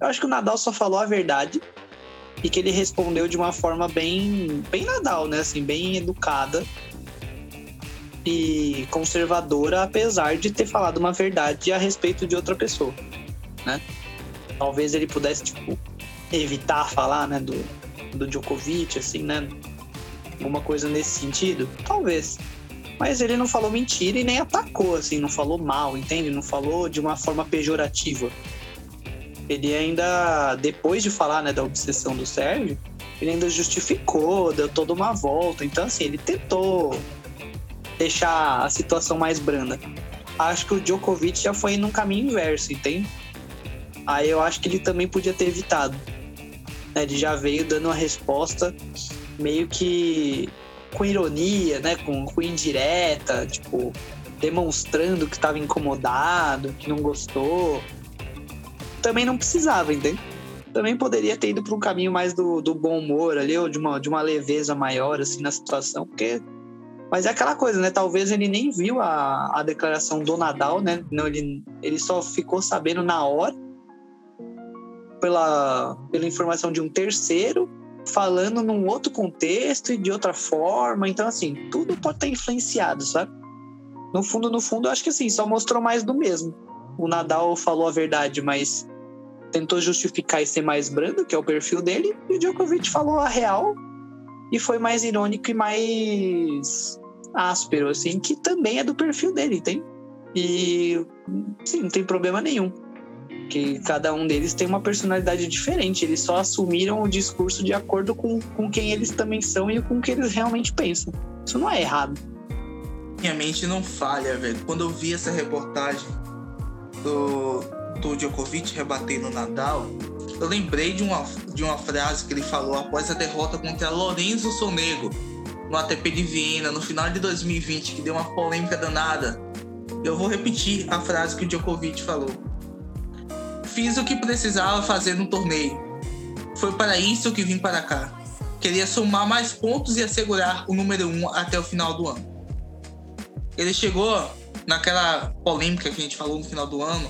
Speaker 2: eu acho que o Nadal só falou a verdade e que ele respondeu de uma forma bem, bem Nadal, né? Assim, bem educada e conservadora, apesar de ter falado uma verdade a respeito de outra pessoa, né? Talvez ele pudesse, tipo, evitar falar, né, do, do Djokovic, assim, né? Alguma coisa nesse sentido? Talvez. Mas ele não falou mentira e nem atacou, assim, não falou mal, entende? Não falou de uma forma pejorativa. Ele ainda, depois de falar, né, da obsessão do Sérgio, ele ainda justificou, deu toda uma volta. Então, assim, ele tentou deixar a situação mais branda. Acho que o Djokovic já foi num caminho inverso, entende? Aí eu acho que ele também podia ter evitado. Né? Ele já veio dando uma resposta meio que com ironia, né? Com, com indireta, tipo, demonstrando que estava incomodado, que não gostou. Também não precisava, entende? Também poderia ter ido para um caminho mais do, do bom humor ali, ou de uma, de uma leveza maior, assim, na situação, porque mas é aquela coisa, né? Talvez ele nem viu a, a declaração do Nadal, né? Não, ele, ele só ficou sabendo na hora pela, pela informação de um terceiro falando num outro contexto e de outra forma. Então, assim, tudo pode estar influenciado, sabe? No fundo, no fundo, eu acho que assim, só mostrou mais do mesmo. O Nadal falou a verdade, mas tentou justificar e ser mais brando, que é o perfil dele, e o Djokovic falou a real, e foi mais irônico e mais áspero, assim, que também é do perfil dele, tem? E sim, não tem problema nenhum. Que cada um deles tem uma personalidade diferente, eles só assumiram o discurso de acordo com, com quem eles também são e com o que eles realmente pensam. Isso não é errado.
Speaker 3: Minha mente não falha, velho. Quando eu vi essa reportagem do, do Djokovic rebatendo o Nadal, eu lembrei de uma, de uma frase que ele falou após a derrota contra Lorenzo Sonego no ATP de Viena no final de 2020, que deu uma polêmica danada. Eu vou repetir a frase que o Djokovic falou. Fiz o que precisava fazer no torneio. Foi para isso que vim para cá. Queria somar mais pontos e assegurar o número um até o final do ano. Ele chegou naquela polêmica que a gente falou no final do ano,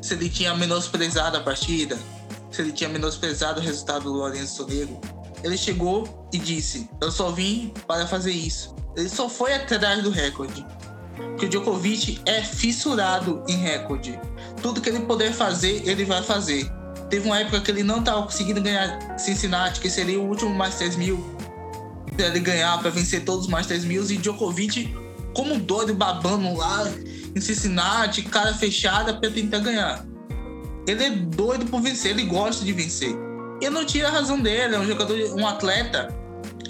Speaker 3: se ele tinha menosprezado a partida, se ele tinha menosprezado o resultado do Lourenço Sonego. Ele chegou e disse: Eu só vim para fazer isso. Ele só foi atrás do recorde. Porque o Djokovic é fissurado em recorde. Tudo que ele puder fazer, ele vai fazer. Teve uma época que ele não estava conseguindo ganhar Cincinnati, que seria o último Masters 1000 para ele ganhar, para vencer todos os Masters 1000. E Djokovic, como doido, babando lá em Cincinnati, cara fechada para tentar ganhar. Ele é doido por vencer, ele gosta de vencer. Eu não tiro a razão dele, é um jogador, um atleta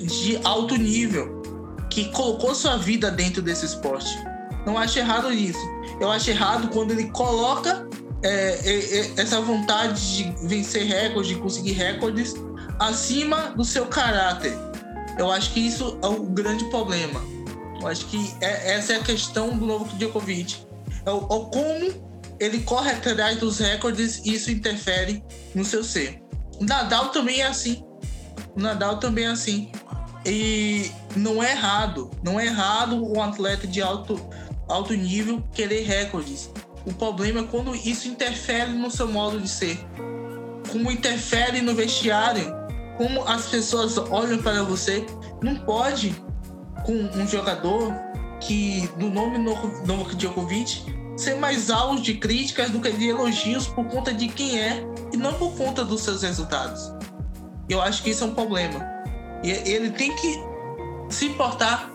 Speaker 3: de alto nível que colocou sua vida dentro desse esporte. Não acho errado isso. Eu acho errado quando ele coloca é, é, é, essa vontade de vencer recordes, de conseguir recordes acima do seu caráter. Eu acho que isso é o grande problema. Eu acho que é, essa é a questão do novo Djokovic. É o, o como ele corre atrás dos recordes e isso interfere no seu ser. O Nadal também é assim. O Nadal também é assim. E não é errado, não é errado um atleta de alto, alto nível querer recordes. O problema é quando isso interfere no seu modo de ser. Como interfere no vestiário, como as pessoas olham para você. Não pode, com um jogador que do nome Novak Djokovic, ser mais alvo de críticas do que de elogios por conta de quem é e não por conta dos seus resultados. Eu acho que isso é um problema. E ele tem que se portar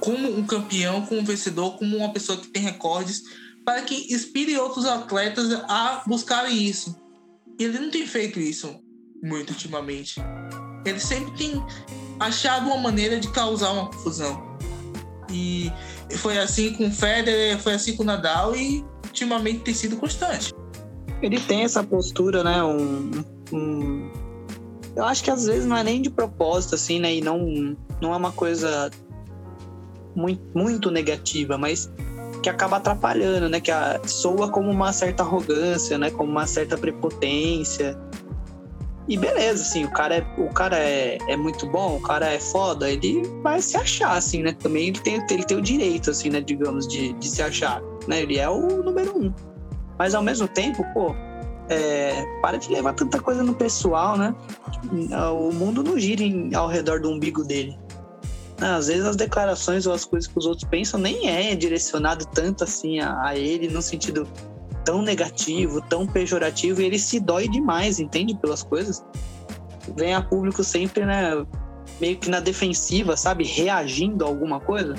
Speaker 3: como um campeão, como um vencedor, como uma pessoa que tem recordes, para que inspire outros atletas a buscarem isso. Ele não tem feito isso muito ultimamente. Ele sempre tem achado uma maneira de causar uma confusão. E foi assim com o Federer, foi assim com o Nadal e ultimamente tem sido constante.
Speaker 2: Ele tem essa postura, né? Um, um, Eu acho que às vezes não é nem de propósito, assim, né? E não, não é uma coisa muito, muito negativa, mas que acaba atrapalhando, né? Que a, soa como uma certa arrogância, né? Como uma certa prepotência. E beleza, assim, o cara, é, o cara é, é muito bom, o cara é foda, ele vai se achar, assim, né? Também ele tem, ele tem o direito, assim, né, digamos, de, de se achar, né? Ele é o número um. Mas ao mesmo tempo, pô, é, para de levar tanta coisa no pessoal, né? O mundo não gira em, ao redor do umbigo dele. Às vezes as declarações ou as coisas que os outros pensam nem é direcionado tanto assim a, a ele no sentido tão negativo, tão pejorativo, e ele se dói demais, entende? Pelas coisas. Vem a público sempre, né? Meio que na defensiva, sabe? Reagindo a alguma coisa.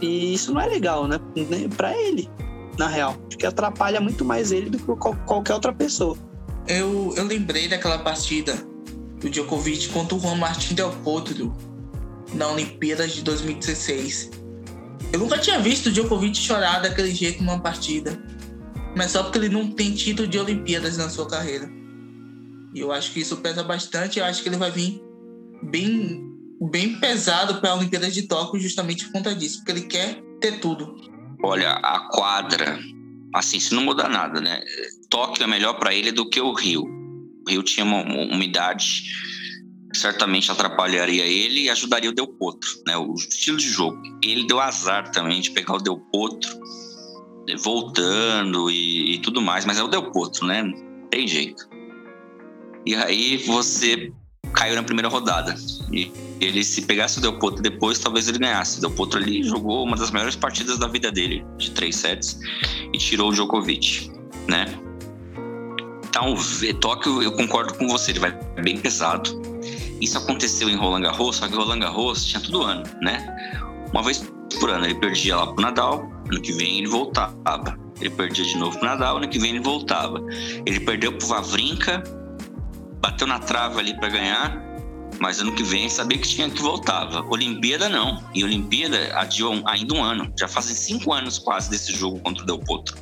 Speaker 2: E isso não é legal, né? Para ele, na real. Acho que atrapalha muito mais ele do que qualquer outra pessoa.
Speaker 3: Eu, eu lembrei daquela partida do Djokovic contra o Juan Martín Del Potro na Olimpíadas de 2016. Eu nunca tinha visto o Djokovic chorar daquele jeito numa partida mas só porque ele não tem título de Olimpíadas na sua carreira. E eu acho que isso pesa bastante. Eu acho que ele vai vir bem, bem pesado para a Olimpíadas de Tóquio justamente por conta disso, porque ele quer ter tudo.
Speaker 1: Olha, a quadra, assim, se não mudar nada, né? Tóquio é melhor para ele do que o Rio. O Rio tinha uma umidade certamente atrapalharia ele e ajudaria o Del Potro, né? O estilo de jogo. Ele deu azar também de pegar o Del Potro voltando e, e, tudo mais, mas é o Del Potro, né? Tem jeito. E aí você caiu na primeira rodada. E ele, se pegasse o Del Potro depois, talvez ele ganhasse. O Del Potro ali jogou uma das melhores partidas da vida dele, de três sets, e tirou o Djokovic, né? Então, Tóquio, eu concordo com você, ele vai bem pesado. Isso aconteceu em Roland Garros, só que Roland Garros tinha todo ano, né? Uma vez por ano ele perdia lá pro Nadal, ano que vem ele voltava. Ele perdia de novo pro Nadal, ano que vem ele voltava. Ele perdeu pro Vavrinka, bateu na trava ali para ganhar, mas ano que vem sabia que tinha que voltava. Olimpíada não. E Olimpíada adiou ainda um ano. Já fazem cinco anos quase desse jogo contra o Del Potro.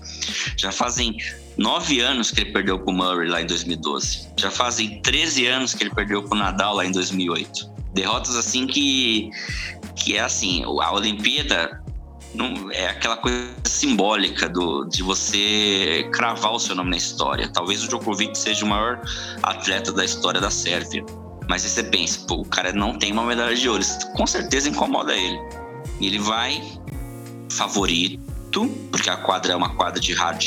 Speaker 1: Já fazem nove anos que ele perdeu pro Murray lá em 2012. Já fazem 13 anos que ele perdeu pro Nadal lá em 2008. Derrotas assim que que é assim, a Olimpíada não, é aquela coisa simbólica do, de você cravar o seu nome na história. Talvez o Djokovic seja o maior atleta da história da Sérvia. Mas aí você pensa, pô, o cara não tem uma medalha de ouro. Isso com certeza incomoda ele. Ele vai favorito, porque a quadra é uma quadra de hard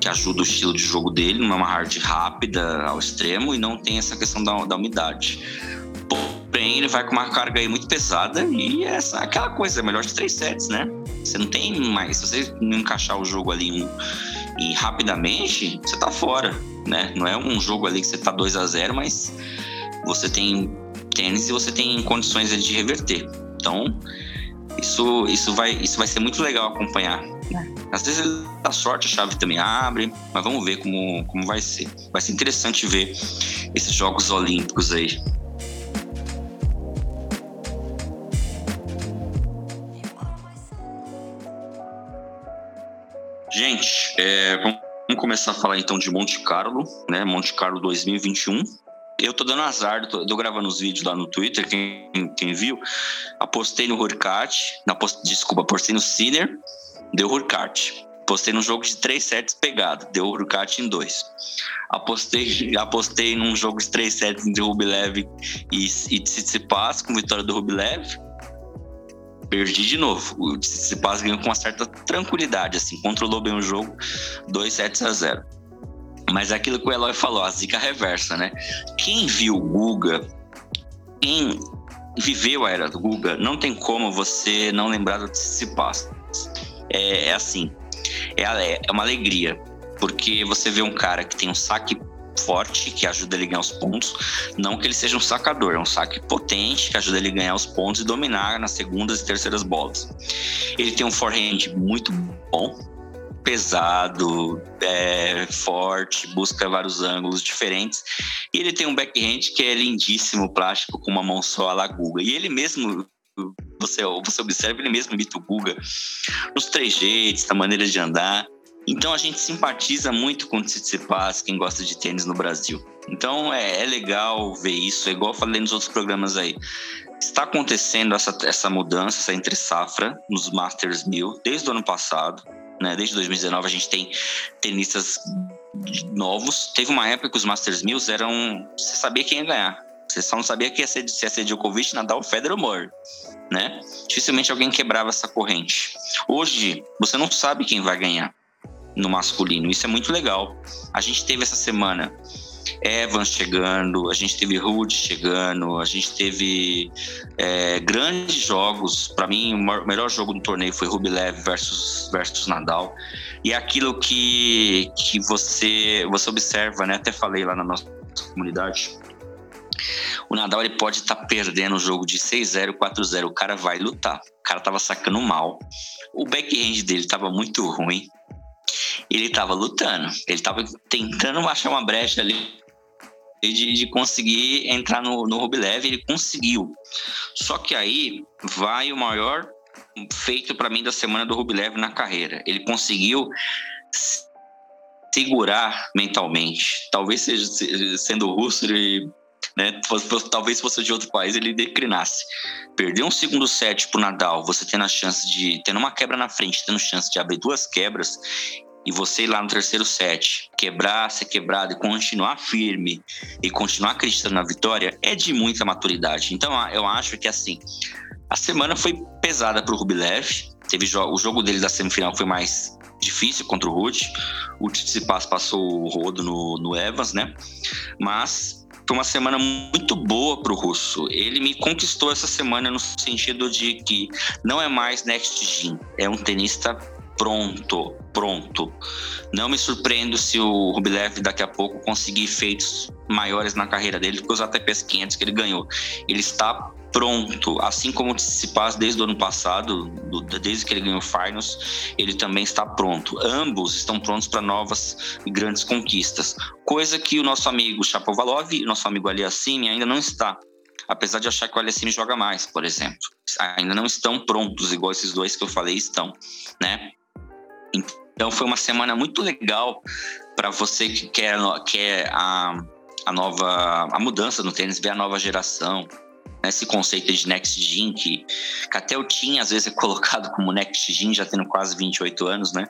Speaker 1: que ajuda o estilo de jogo dele, não é uma hard rápida ao extremo e não tem essa questão da, da umidade. Porém, ele vai com uma carga aí muito pesada e é aquela coisa, é melhor de três sets, né? Você não tem mais. Se você não encaixar o jogo ali um, e rapidamente, você tá fora, né? Não é um jogo ali que você tá 2 a 0 mas você tem tênis e você tem condições de reverter. Então, isso, isso, vai, isso vai ser muito legal acompanhar. Às vezes ele dá sorte, a chave também abre, mas vamos ver como, como vai ser. Vai ser interessante ver esses Jogos Olímpicos aí. Gente, é, vamos começar a falar então de Monte Carlo, né? Monte Carlo 2021. Eu tô dando azar, tô, tô gravando os vídeos lá no Twitter, quem, quem viu. Apostei no Hurkacz, desculpa, apostei no Sinner, deu Hurkacz. Apostei num jogo de três sets pegado, deu Hurkacz em dois. Apostei, (laughs) apostei num jogo de três sets entre Rublev e, e Tsitsipas, com vitória do Rublev perdi de novo. O Tsitsipas ganhou com uma certa tranquilidade, assim, controlou bem o jogo, 2 sets a 0. Mas é aquilo que o Eloy falou, a zica reversa, né? Quem viu o Guga, quem viveu a era do Guga, não tem como você não lembrar do Tsitsipas. É, é assim, é, é uma alegria, porque você vê um cara que tem um saque forte que ajuda ele a ganhar os pontos. Não que ele seja um sacador, é um saque potente que ajuda ele a ganhar os pontos e dominar nas segundas e terceiras bolas. Ele tem um forehand muito bom, pesado, é, forte, busca vários ângulos diferentes. E ele tem um backhand que é lindíssimo, plástico, com uma mão só a la Guga. E ele mesmo você, você observa, ele mesmo imita o Guga nos trejeitos, na maneira de andar. Então a gente simpatiza muito com o Tsitsipas, quem gosta de tênis no Brasil. Então é, é, legal ver isso, é igual eu falei nos outros programas aí. está acontecendo essa, essa mudança, essa entre safra nos Masters 1000 desde o ano passado. Né? Desde 2019 a gente tem tenistas novos. Teve uma época que os Masters 1000 eram. Você sabia quem ia ganhar. Você só não sabia que ia ser, se ia ser Djokovic, Nadal, Federer ou Murray, né? Dificilmente alguém quebrava essa corrente. Hoje, você não sabe quem vai ganhar no masculino. Isso é muito legal. A gente teve essa semana Evans chegando, a gente teve Rude chegando, a gente teve é, grandes jogos. Para mim, o melhor jogo do torneio foi Rublev versus, versus Nadal. E é aquilo que, que você, você observa, né? Até falei lá na nossa comunidade. O Nadal ele pode estar tá perdendo o jogo de 6-0, 4-0. O cara vai lutar. O cara tava sacando mal. O backhand dele tava muito ruim ele estava lutando, ele estava tentando achar uma brecha ali de, de conseguir entrar no, no Rublev, ele conseguiu. Só que aí vai o maior feito para mim da semana do Rublev na carreira. Ele conseguiu segurar mentalmente. Talvez seja sendo russo, ele, né, talvez fosse de outro país, ele declinasse. Perder um segundo set pro Nadal, você tendo a chance de. tendo uma quebra na frente, tendo chance de abrir duas quebras, e você ir lá no terceiro set, quebrar, ser quebrado e continuar firme e continuar acreditando na vitória, é de muita maturidade. Então eu acho que assim, a semana foi pesada para o Rublev. Teve jo o jogo dele da semifinal foi mais difícil contra o Rude. O Tsitsipas passou o rodo no, no Evans, né? Mas foi uma semana muito boa para o russo. Ele me conquistou essa semana no sentido de que não é mais next gen, é um tenista pronto, pronto. Não me surpreendo se o Rublev daqui a pouco conseguir feitos maiores na carreira dele que os ATPs 500 que ele ganhou. Ele está pronto, assim como o Tsitsipas desde o ano passado, desde que ele ganhou o Finals, ele também está pronto. Ambos estão prontos para novas e grandes conquistas, coisa que o nosso amigo Chapovalov e o nosso amigo Aliassime ainda não está. Apesar de achar que o Aliassime joga mais, por exemplo. Ainda não estão prontos, igual esses dois que eu falei estão, né? Então foi uma semana muito legal para você que quer, quer a, a nova a mudança no tênis, ver a nova geração. Né? Esse conceito de Next Gen, que, que até eu tinha às vezes é (laughs) colocado como Next Gen, já tendo quase 28 anos, né?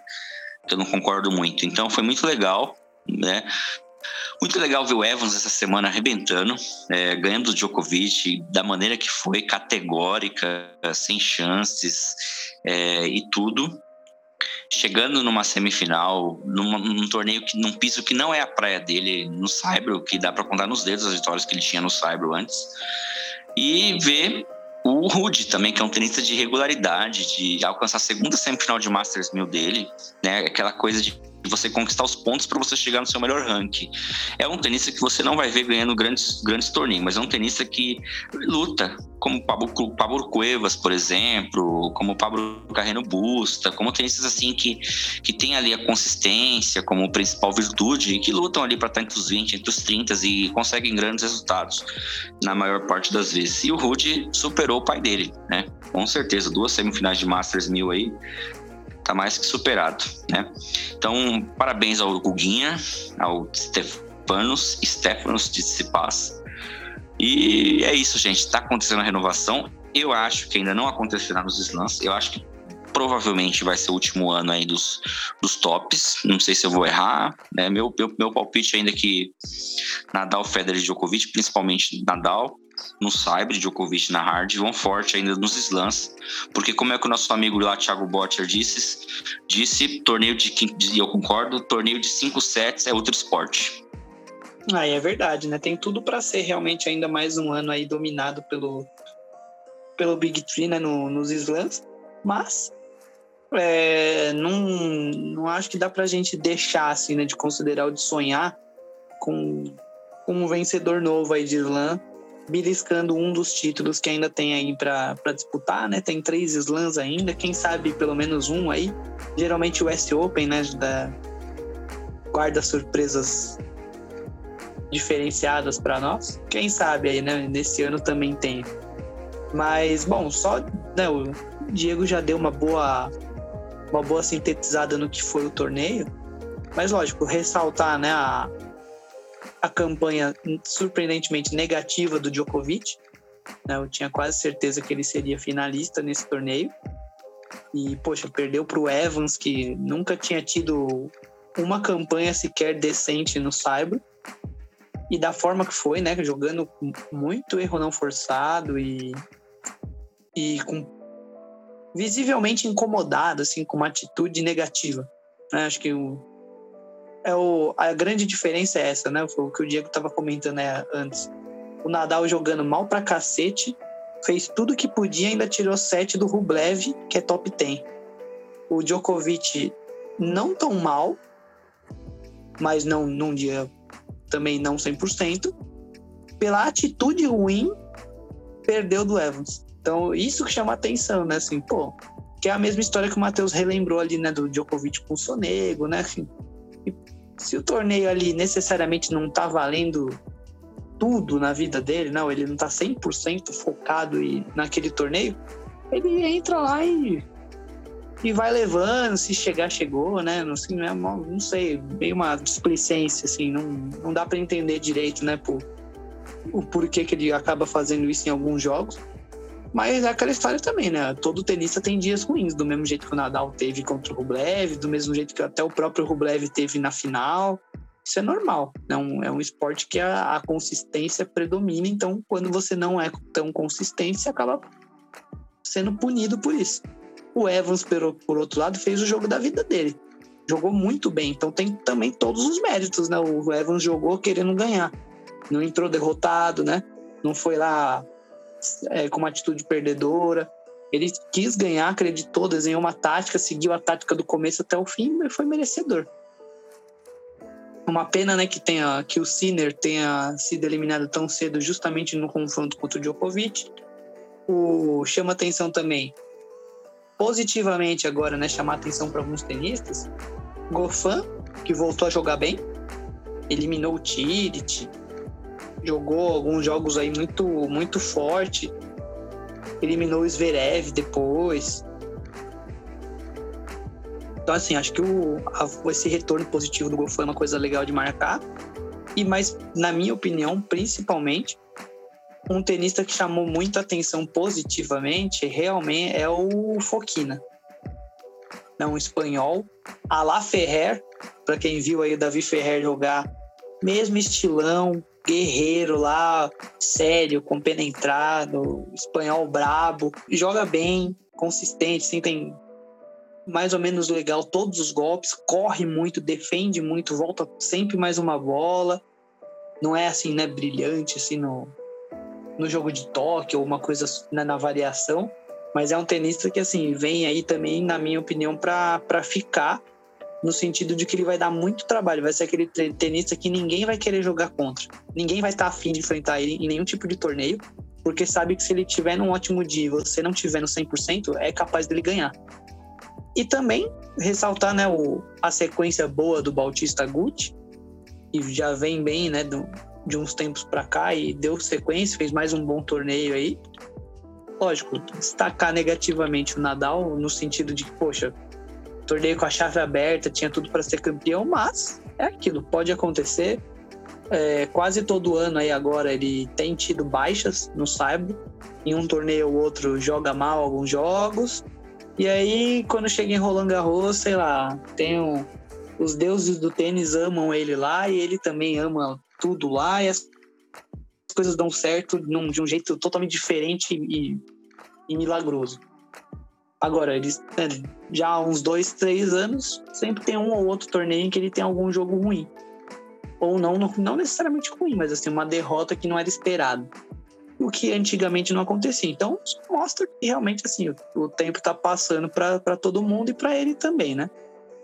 Speaker 1: Que eu não concordo muito. Então foi muito legal, né? Muito legal ver o Evans essa semana arrebentando, é, ganhando o Djokovic da maneira que foi, categórica, sem chances é, e tudo chegando numa semifinal, numa, num torneio que num piso que não é a praia dele, no Saibro, que dá para contar nos dedos as vitórias que ele tinha no Saibro antes. E ver o Rude também, que é um tenista de regularidade, de alcançar a segunda semifinal de Masters 1000 dele, né? Aquela coisa de você conquistar os pontos para você chegar no seu melhor ranking. É um tenista que você não vai ver ganhando grandes, grandes torneios, mas é um tenista que luta, como Pablo, Pablo Cuevas, por exemplo, como Pablo Carreno Busta, como tenistas assim que, que tem ali a consistência como principal virtude e que lutam ali para estar entre os 20, entre os 30 e conseguem grandes resultados na maior parte das vezes. E o Rude superou o pai dele, né? Com certeza, duas semifinais de Masters 1000 aí, tá mais que superado, né? Então, parabéns ao Guguinha, ao Stefanos, Stefanos de Cipas. E é isso, gente. Está acontecendo a renovação. Eu acho que ainda não acontecerá nos slams. Eu acho que provavelmente vai ser o último ano aí dos, dos tops. Não sei se eu vou errar. Né? Meu, meu, meu palpite ainda é que Nadal, Federer e Djokovic, principalmente Nadal, no Cyber, Djokovic na Hard, vão forte ainda nos slams, porque como é que o nosso amigo lá, Thiago Botcher, disse, disse torneio de, e eu concordo, torneio de cinco sets é outro esporte.
Speaker 2: Aí é verdade, né? Tem tudo para ser realmente ainda mais um ano aí dominado pelo, pelo Big Three, né? No, nos slams, mas é, não, não acho que dá pra gente deixar, assim, né? De considerar ou de sonhar com, com um vencedor novo aí de slam beliscando um dos títulos que ainda tem aí para disputar, né? Tem três slams ainda, quem sabe pelo menos um aí. Geralmente o S Open, né? Da, guarda surpresas diferenciadas para nós. Quem sabe aí, né? Nesse ano também tem. Mas, bom, só né, o Diego já deu uma boa, uma boa sintetizada no que foi o torneio. Mas, lógico, ressaltar né, a, a campanha surpreendentemente negativa do Djokovic, Né? Eu tinha quase certeza que ele seria finalista nesse torneio. E, poxa, perdeu para o Evans, que nunca tinha tido uma campanha sequer decente no Cyber. E da forma que foi, né? Jogando muito erro não forçado e, e com visivelmente incomodado, assim, com uma atitude negativa. Né? Acho que o, é o, a grande diferença é essa, né? Foi o que o Diego estava comentando né, antes. O Nadal jogando mal pra cacete, fez tudo que podia, ainda tirou 7 do Rublev, que é top 10. O Djokovic não tão mal, mas não num dia também não 100%. Pela atitude ruim, perdeu do Evans. Então, isso que chama atenção, né? Assim, pô, que é a mesma história que o Matheus relembrou ali, né? Do Djokovic com o Sonego, né? Assim, se o torneio ali necessariamente não tá valendo tudo na vida dele, não, ele não tá 100% focado e, naquele torneio, ele entra lá e, e vai levando, se chegar, chegou, né? Assim, né? Não sei, meio uma displicência, assim, não, não dá para entender direito, né, o porquê que ele acaba fazendo isso em alguns jogos. Mas é aquela história também, né? Todo tenista tem dias ruins, do mesmo jeito que o Nadal teve contra o Rublev, do mesmo jeito que até o próprio Rublev teve na final. Isso é normal. É um, é um esporte que a, a consistência predomina, então quando você não é tão consistente, você acaba sendo punido por isso. O Evans, por outro lado, fez o jogo da vida dele. Jogou muito bem, então tem também todos os méritos, né? O Evans jogou querendo ganhar. Não entrou derrotado, né? Não foi lá é, com uma atitude perdedora. Ele quis ganhar, acreditou, desenhou uma tática, seguiu a tática do começo até o fim e foi merecedor. Uma pena, né, que, tenha, que o Sinner tenha sido eliminado tão cedo justamente no confronto contra o Djokovic. O, chama atenção também, positivamente agora, né, chamar atenção para alguns tenistas. Goffin, que voltou a jogar bem, eliminou o Tirit, jogou alguns jogos aí muito, muito forte, eliminou o Zverev depois. Então, assim, acho que o, a, esse retorno positivo do gol foi uma coisa legal de marcar. E, mas, na minha opinião, principalmente, um tenista que chamou muita atenção positivamente realmente é o Foquina. É um espanhol. Alá Ferrer, para quem viu aí o Davi Ferrer jogar, mesmo estilão, guerreiro lá, sério, compenetrado, espanhol brabo, joga bem, consistente, sim, tem mais ou menos legal todos os golpes, corre muito, defende muito, volta sempre mais uma bola. Não é assim, né, brilhante assim no, no jogo de toque ou uma coisa né, na variação, mas é um tenista que assim vem aí também, na minha opinião, para ficar no sentido de que ele vai dar muito trabalho, vai ser aquele tenista que ninguém vai querer jogar contra. Ninguém vai estar afim de enfrentar ele em nenhum tipo de torneio, porque sabe que se ele tiver num ótimo dia e você não tiver no 100%, é capaz dele ganhar. E também ressaltar né, o, a sequência boa do Bautista Gucci, que já vem bem né, do, de uns tempos para cá e deu sequência, fez mais um bom torneio aí. Lógico, destacar negativamente o Nadal no sentido de que, poxa, torneio com a chave aberta, tinha tudo para ser campeão, mas é aquilo, pode acontecer. É, quase todo ano aí agora ele tem tido baixas no Saibro. Em um torneio ou outro joga mal alguns jogos, e aí, quando chega em Roland Garros, sei lá, tem um, os deuses do tênis amam ele lá e ele também ama tudo lá e as coisas dão certo num, de um jeito totalmente diferente e, e milagroso. Agora, eles né, já há uns dois, três anos, sempre tem um ou outro torneio em que ele tem algum jogo ruim. Ou não, não necessariamente ruim, mas assim, uma derrota que não era esperado o que antigamente não acontecia. Então, mostra que realmente assim, o, o tempo está passando para todo mundo e para ele também, né?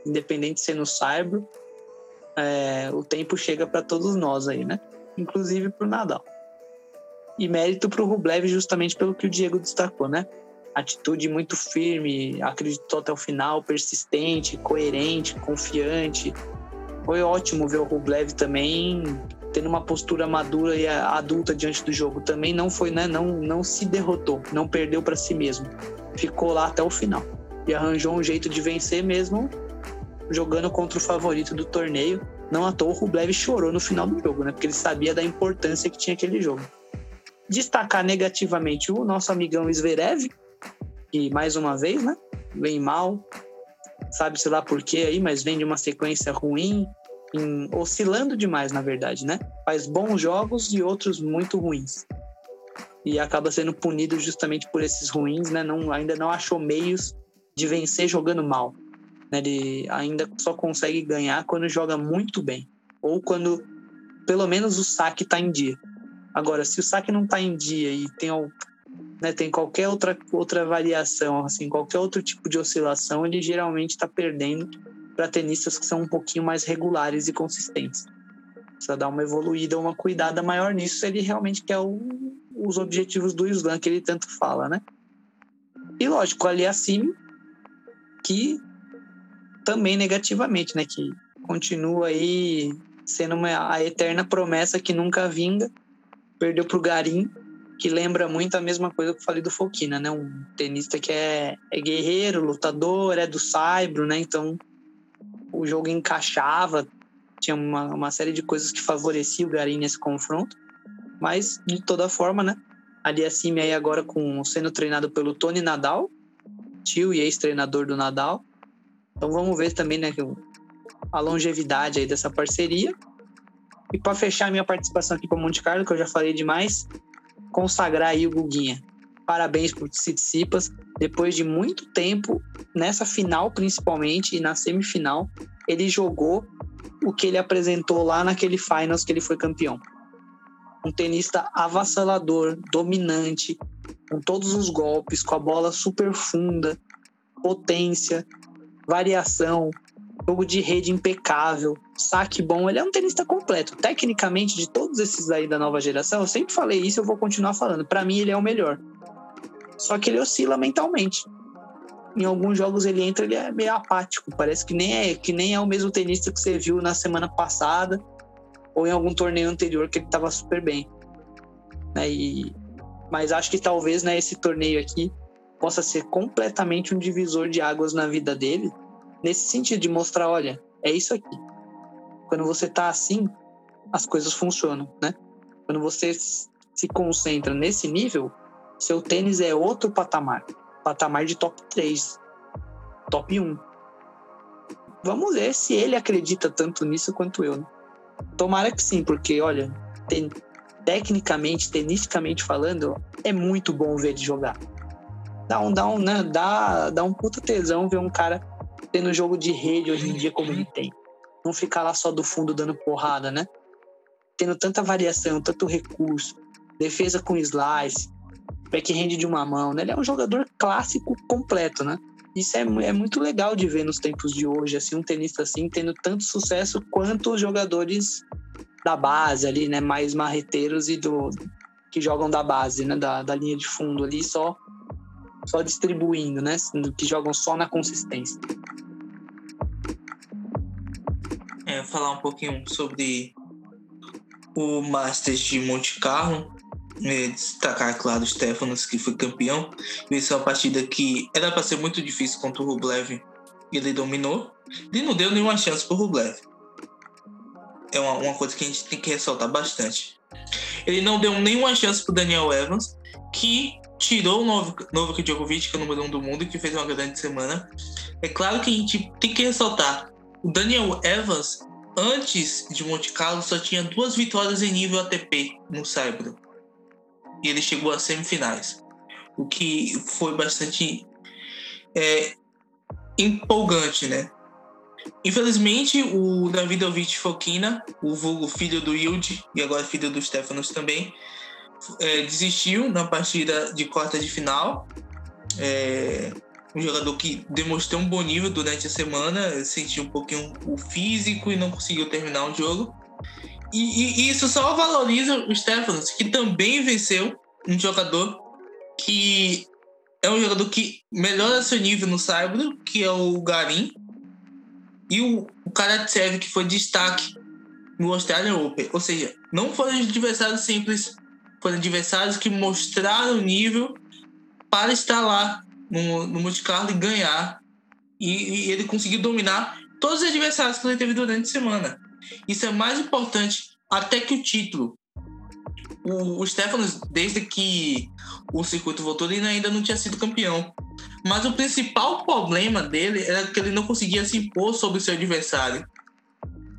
Speaker 2: Independente de ser no cyber, é, o tempo chega para todos nós aí, né? Inclusive para o Nadal. E mérito para o Rublev justamente pelo que o Diego destacou, né? Atitude muito firme, acreditou até o final, persistente, coerente, confiante. Foi ótimo ver o Rublev também tendo uma postura madura e adulta diante do jogo também não foi, né, não, não se derrotou, não perdeu para si mesmo. Ficou lá até o final e arranjou um jeito de vencer mesmo jogando contra o favorito do torneio. Não à toa o Rublev chorou no final do jogo, né? Porque ele sabia da importância que tinha aquele jogo. destacar negativamente o nosso amigão Zverev, que mais uma vez, né, vem mal, sabe-se lá por quê aí, mas vem de uma sequência ruim, em, oscilando demais, na verdade, né? Faz bons jogos e outros muito ruins. E acaba sendo punido justamente por esses ruins, né? Não, ainda não achou meios de vencer jogando mal. Né? Ele ainda só consegue ganhar quando joga muito bem. Ou quando pelo menos o saque está em dia. Agora, se o saque não está em dia e tem, né, tem qualquer outra, outra variação, assim, qualquer outro tipo de oscilação, ele geralmente está perdendo para tenistas que são um pouquinho mais regulares e consistentes. Precisa dar uma evoluída, uma cuidada maior nisso ele realmente quer o, os objetivos do Islam que ele tanto fala, né? E lógico, ali acima, que também negativamente, né? Que continua aí sendo uma, a eterna promessa que nunca vinga. Perdeu para o Garim, que lembra muito a mesma coisa que eu falei do Foquina, né? Um tenista que é, é guerreiro, lutador, é do Saibro, né? Então o jogo encaixava, tinha uma, uma série de coisas que favoreciam o Garim nesse confronto. Mas, de toda forma, né? Ali acima aí agora com sendo treinado pelo Tony Nadal, tio e ex-treinador do Nadal. Então vamos ver também, né, a longevidade aí dessa parceria. E para fechar minha participação aqui para Monte Carlo, que eu já falei demais, consagrar aí o Guguinha. Parabéns por Tsitsipas. Depois de muito tempo, nessa final principalmente e na semifinal, ele jogou o que ele apresentou lá naquele finals que ele foi campeão. Um tenista avassalador, dominante, com todos os golpes, com a bola super funda, potência, variação, jogo de rede impecável, saque bom. Ele é um tenista completo. Tecnicamente, de todos esses aí da nova geração, eu sempre falei isso, eu vou continuar falando. Para mim, ele é o melhor. Só que ele oscila mentalmente. Em alguns jogos ele entra, ele é meio apático. Parece que nem é que nem é o mesmo tenista que você viu na semana passada ou em algum torneio anterior que ele estava super bem. Né? E, mas acho que talvez né, esse torneio aqui possa ser completamente um divisor de águas na vida dele, nesse sentido de mostrar, olha, é isso aqui. Quando você tá assim, as coisas funcionam, né? Quando você se concentra nesse nível, seu tênis é outro patamar, patamar de top 3, top 1. Vamos ver se ele acredita tanto nisso quanto eu. Né? Tomara que sim, porque olha, tecnicamente, tenisticamente falando, é muito bom ver ele jogar. Dá um, dá um, né, dá, dá um puta tesão ver um cara tendo jogo de rede hoje em dia como ele tem. Não ficar lá só do fundo dando porrada, né? Tendo tanta variação, tanto recurso, defesa com slice, backhand de uma mão, né? Ele é um jogador clássico completo, né? Isso é, é muito legal de ver nos tempos de hoje, assim, um tenista assim tendo tanto sucesso quanto os jogadores da base ali, né? Mais marreteiros e do que jogam da base, né? Da, da linha de fundo ali, só só distribuindo, né? Que jogam só na consistência.
Speaker 3: É, falar um pouquinho sobre o Masters de Monte Carlo. É, destacar, claro, o Stefanos, que foi campeão. Venceu uma partida que era para ser muito difícil contra o Rublev. Ele dominou. Ele não deu nenhuma chance para o Rublev. É uma, uma coisa que a gente tem que ressaltar bastante. Ele não deu nenhuma chance para Daniel Evans, que tirou o Novak Djokovic, que é o número um do mundo, que fez uma grande semana. É claro que a gente tem que ressaltar o Daniel Evans, antes de Monte Carlo, só tinha duas vitórias em nível ATP no Saibro. E ele chegou às semifinais. O que foi bastante é, empolgante, né? Infelizmente, o Davidovich Fokina, o vulgo filho do Yield e agora filho do Stefanos também, é, desistiu na partida de quarta de final. É, um jogador que demonstrou um bom nível durante a semana, sentiu um pouquinho o físico e não conseguiu terminar o jogo. E, e isso só valoriza o Stefanos, que também venceu um jogador que é um jogador que melhora seu nível no Saibro, que é o Garim, e o, o Karatsev, que foi destaque no Australian Open. Ou seja, não foram adversários simples, foram adversários que mostraram o nível para estar lá no, no Monte Carlo e ganhar. E, e, ele conseguiu dominar todos os adversários que ele teve durante a semana. Isso é mais importante até que o título. o, o Stefanos, desde que o circuito voltou, ele ainda não tinha sido campeão. Mas o principal problema dele era que ele não conseguia se impor sobre o seu adversário.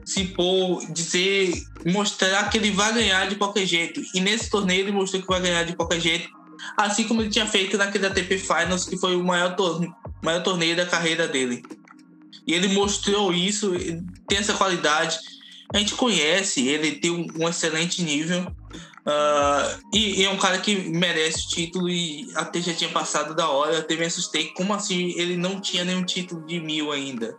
Speaker 3: Se impor, dizer, mostrar que ele vai ganhar de qualquer jeito. E nesse torneio ele mostrou que vai ganhar de qualquer jeito. Assim como ele tinha feito naquele ATP Finals, que foi o maior, tor maior torneio da carreira dele. E ele mostrou isso, tem essa qualidade. A gente conhece, ele tem um, um excelente nível. Uh, e, e, é um cara que merece o título e até já tinha passado da hora. Até me assustei. Como assim ele não tinha nenhum título de mil ainda?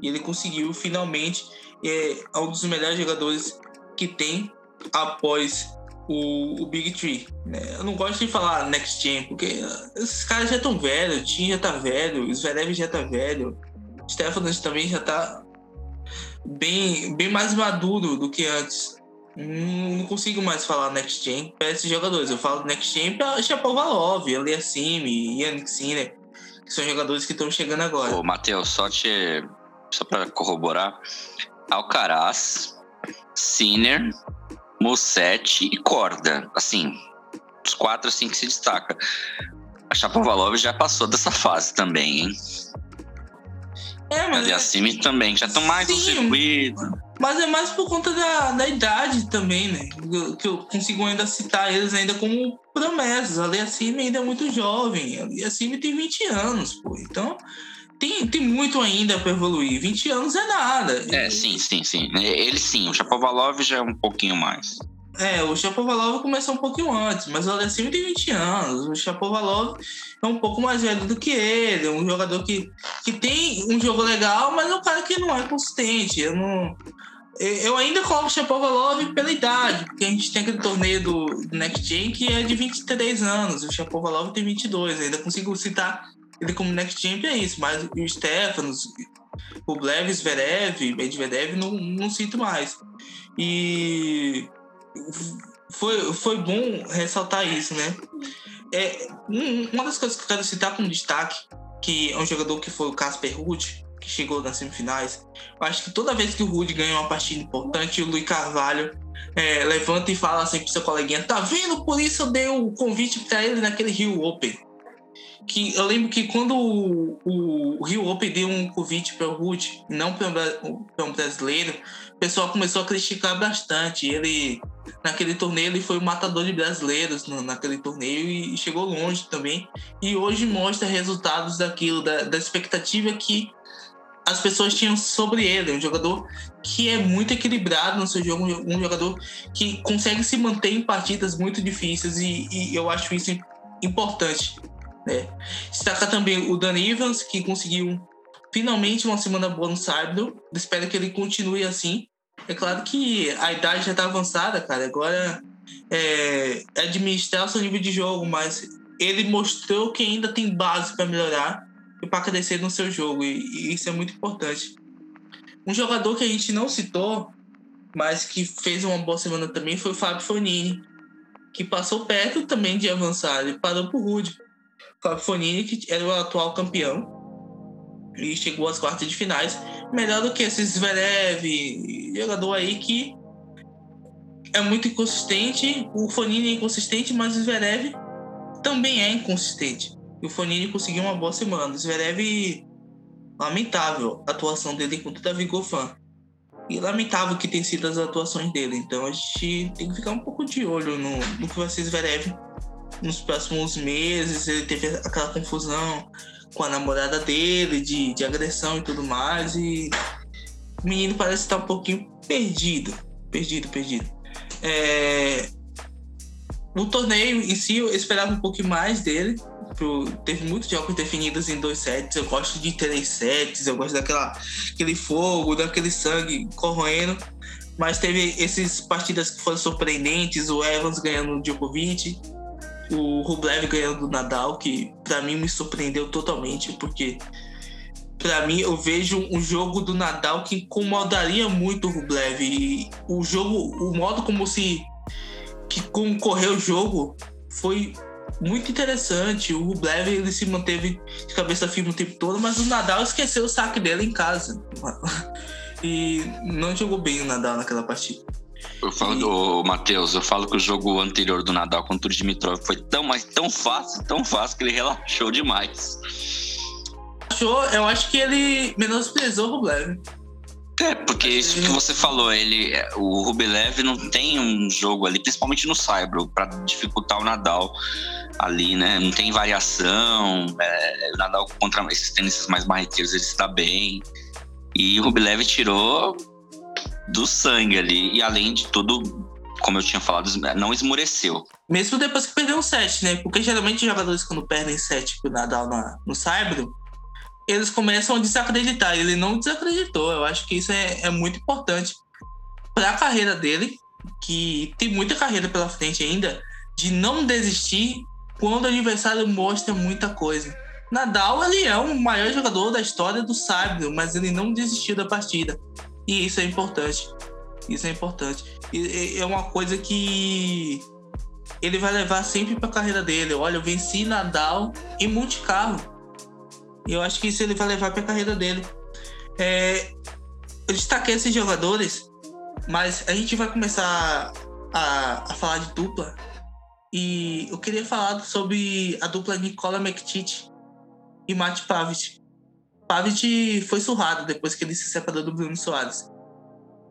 Speaker 3: E ele conseguiu finalmente. É um dos melhores jogadores que tem após o, o Big Tree. Né? Eu não gosto de falar Next Gen, porque esses caras já estão velhos. O Tim já tá velho, o Zverev já tá velho. O Stefanos também já tá bem, bem mais maduro do que antes. Não, consigo mais falar Next Gen para esses jogadores. Eu falo Next Gen para Chapovalov, Aliassime, Yannick Sinner, que são jogadores que estão chegando agora.
Speaker 1: Ô, Matheus, só te. Só para corroborar. Alcaraz, Sinner, Musset e Corda. Assim, os quatro assim que se destaca. A Chapovalov já passou dessa fase também, hein? É, mas. Aliassime é... também, já estão mais no circuito.
Speaker 3: Mas é mais por conta da, da idade também, né? Que eu consigo ainda citar eles ainda como promessas. A Aliassime ainda é muito jovem. A Aliassime tem 20 anos, pô. Então, tem, tem muito ainda para evoluir. 20 anos é nada.
Speaker 1: É, sim, sim, sim. Ele sim, o Chapovalov já é um pouquinho mais.
Speaker 3: É, o Chapovalov começou um pouquinho antes, mas o Alessio tem 20 anos. O Chapovalov é um pouco mais velho do que ele, um jogador que, que tem um jogo legal, mas é um cara que não é consistente. Eu, não, eu ainda coloco o Chapovalov pela idade, porque a gente tem aquele torneio do, do Next Gen que é de 23 anos, o Chapovalov tem 22. Eu ainda consigo citar ele como Next Gen é isso, mas o Stefanos, o Blev, Zverev, Medvedev, não, não cito mais. E foi, foi bom ressaltar isso, né? É, uma das coisas que eu quero citar como destaque, que é um jogador que foi o Casper Ruud, que chegou nas semifinais. Eu acho que toda vez que o Ruud ganha uma partida importante, o Luiz Carvalho é, levanta e fala assim pro seu coleguinha: tá vendo? Por isso eu dei o convite para ele naquele Rio Open. Que eu lembro que quando o, o, o Rio Open deu um convite para o Ruud, não para um brasileiro, o pessoal começou a criticar bastante. Ele naquele torneio ele foi o matador de brasileiros no, naquele torneio e, e, chegou longe também. E hoje mostra resultados daquilo, da, da expectativa que as pessoas tinham sobre ele. Um jogador que é muito equilibrado no seu jogo, um jogador que consegue se manter em partidas muito difíceis e, e eu acho isso importante. Né? Destaca também o Dan Evans, que conseguiu finalmente uma semana boa no sábado. Espero que ele continue assim. É claro que a idade já está avançada, cara. Agora é, administrar o seu nível de jogo, mas ele mostrou que ainda tem base para melhorar e para crescer no seu jogo, e, e, isso é muito importante. Um jogador que a gente não citou, mas que fez uma boa semana também, foi o Fábio Fonini, que passou perto também de avançar, ele parou pro Rude. Fonini, que era o atual campeão, e chegou às quartas de finais. Melhor do que esse Zverev, jogador aí que é muito inconsistente. O Fonini é inconsistente, mas o Zverev também é inconsistente. E o Fonini conseguiu uma boa semana. O Zverev, lamentável a atuação dele contra o Davi Goffin. E lamentável que tem sido as atuações dele. Então a gente tem que ficar um pouco de olho no, no que vai ser Zverev nos próximos meses. Ele teve aquela confusão com a namorada dele, de, de agressão e tudo mais. E o menino parece estar um pouquinho perdido. Perdido, perdido. É... O torneio em si, eu esperava um pouquinho mais dele. Teve muitos jogos definidos em dois sets. Eu gosto de três sets, eu gosto daquela aquele fogo, daquele sangue corroendo. Mas teve essas partidas que foram surpreendentes: o Evans ganhando o Djokovic, o Rublev ganhando do Nadal, que para mim me surpreendeu totalmente, porque para mim eu vejo um jogo do Nadal que incomodaria muito o Rublev. E o jogo, o modo como se que concorreu o jogo foi muito interessante. O Rublev ele se manteve de cabeça firme o tempo todo, mas o Nadal esqueceu o saque dele em casa. (laughs) e não jogou bem o Nadal naquela partida.
Speaker 1: Eu falo do Matheus, eu falo que o jogo anterior do Nadal contra o Dimitrov foi tão, mas tão fácil, tão fácil que ele relaxou demais.
Speaker 3: Achou, eu acho que ele menosprezou o Rublev.
Speaker 1: É, porque isso que você falou, ele, o Rublev não tem um jogo ali, principalmente no Cyber, para dificultar o Nadal ali, né? Não tem variação. É, o Nadal contra esses tênis mais barreteiros ele está bem. E o Rublev tirou do sangue ali. E além de tudo, como eu tinha falado, não esmureceu.
Speaker 3: Mesmo depois que perdeu um set, né? Porque geralmente jogadores, quando perdem set pro Nadal na, no Saibro, eles começam a desacreditar. Ele não desacreditou. Eu acho que isso é, é muito importante para a carreira dele, que tem muita carreira pela frente ainda, de não desistir quando o adversário mostra muita coisa. Nadal ele é o maior jogador da história do Saibro, mas ele não desistiu da partida. E isso é importante. Isso é importante. E é uma coisa que ele vai levar sempre para a carreira dele. Olha, eu venci Nadal em Monte Carlo. E eu acho que isso ele vai levar para a carreira dele. É, eu destaquei esses jogadores, mas a gente vai começar a, a falar de dupla. E eu queria falar sobre a dupla Nicola McTit e Matt Pavic. Pavic foi surrado depois que ele se separou do Bruno Soares.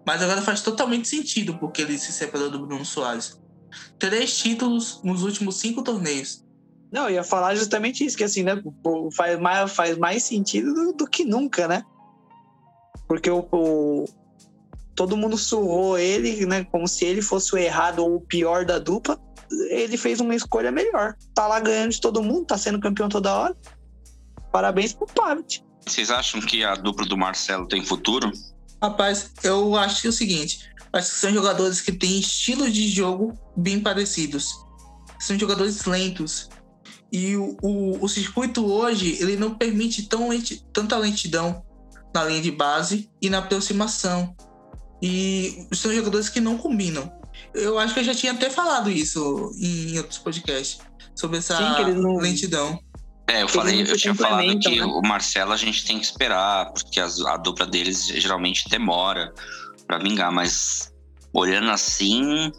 Speaker 3: Mas agora faz totalmente sentido porque ele se separou do Bruno Soares. Três títulos nos últimos cinco torneios.
Speaker 2: Não, eu ia falar justamente isso, que assim, né? Faz mais, faz mais sentido do, do que nunca, né? Porque o, o, todo mundo surrou ele, né? Como se ele fosse o errado ou o pior da dupla. Ele fez uma escolha melhor. Tá lá ganhando de todo mundo, tá sendo campeão toda hora. Parabéns pro Pavic.
Speaker 1: Vocês acham que a dupla do Marcelo tem futuro?
Speaker 3: Rapaz, eu acho que é o seguinte: acho que são jogadores que têm estilos de jogo bem parecidos. São jogadores lentos. E o, o, o circuito hoje, ele não permite tão lenti, tanta lentidão na linha de base e na aproximação. E são jogadores que não combinam. Eu acho que eu já tinha até falado isso em outros podcasts, sobre essa Sim, não... lentidão.
Speaker 1: É, eu falei, eu tinha falado que né? o Marcelo a gente tem que esperar, porque a, a dupla deles geralmente demora para vingar, mas olhando assim,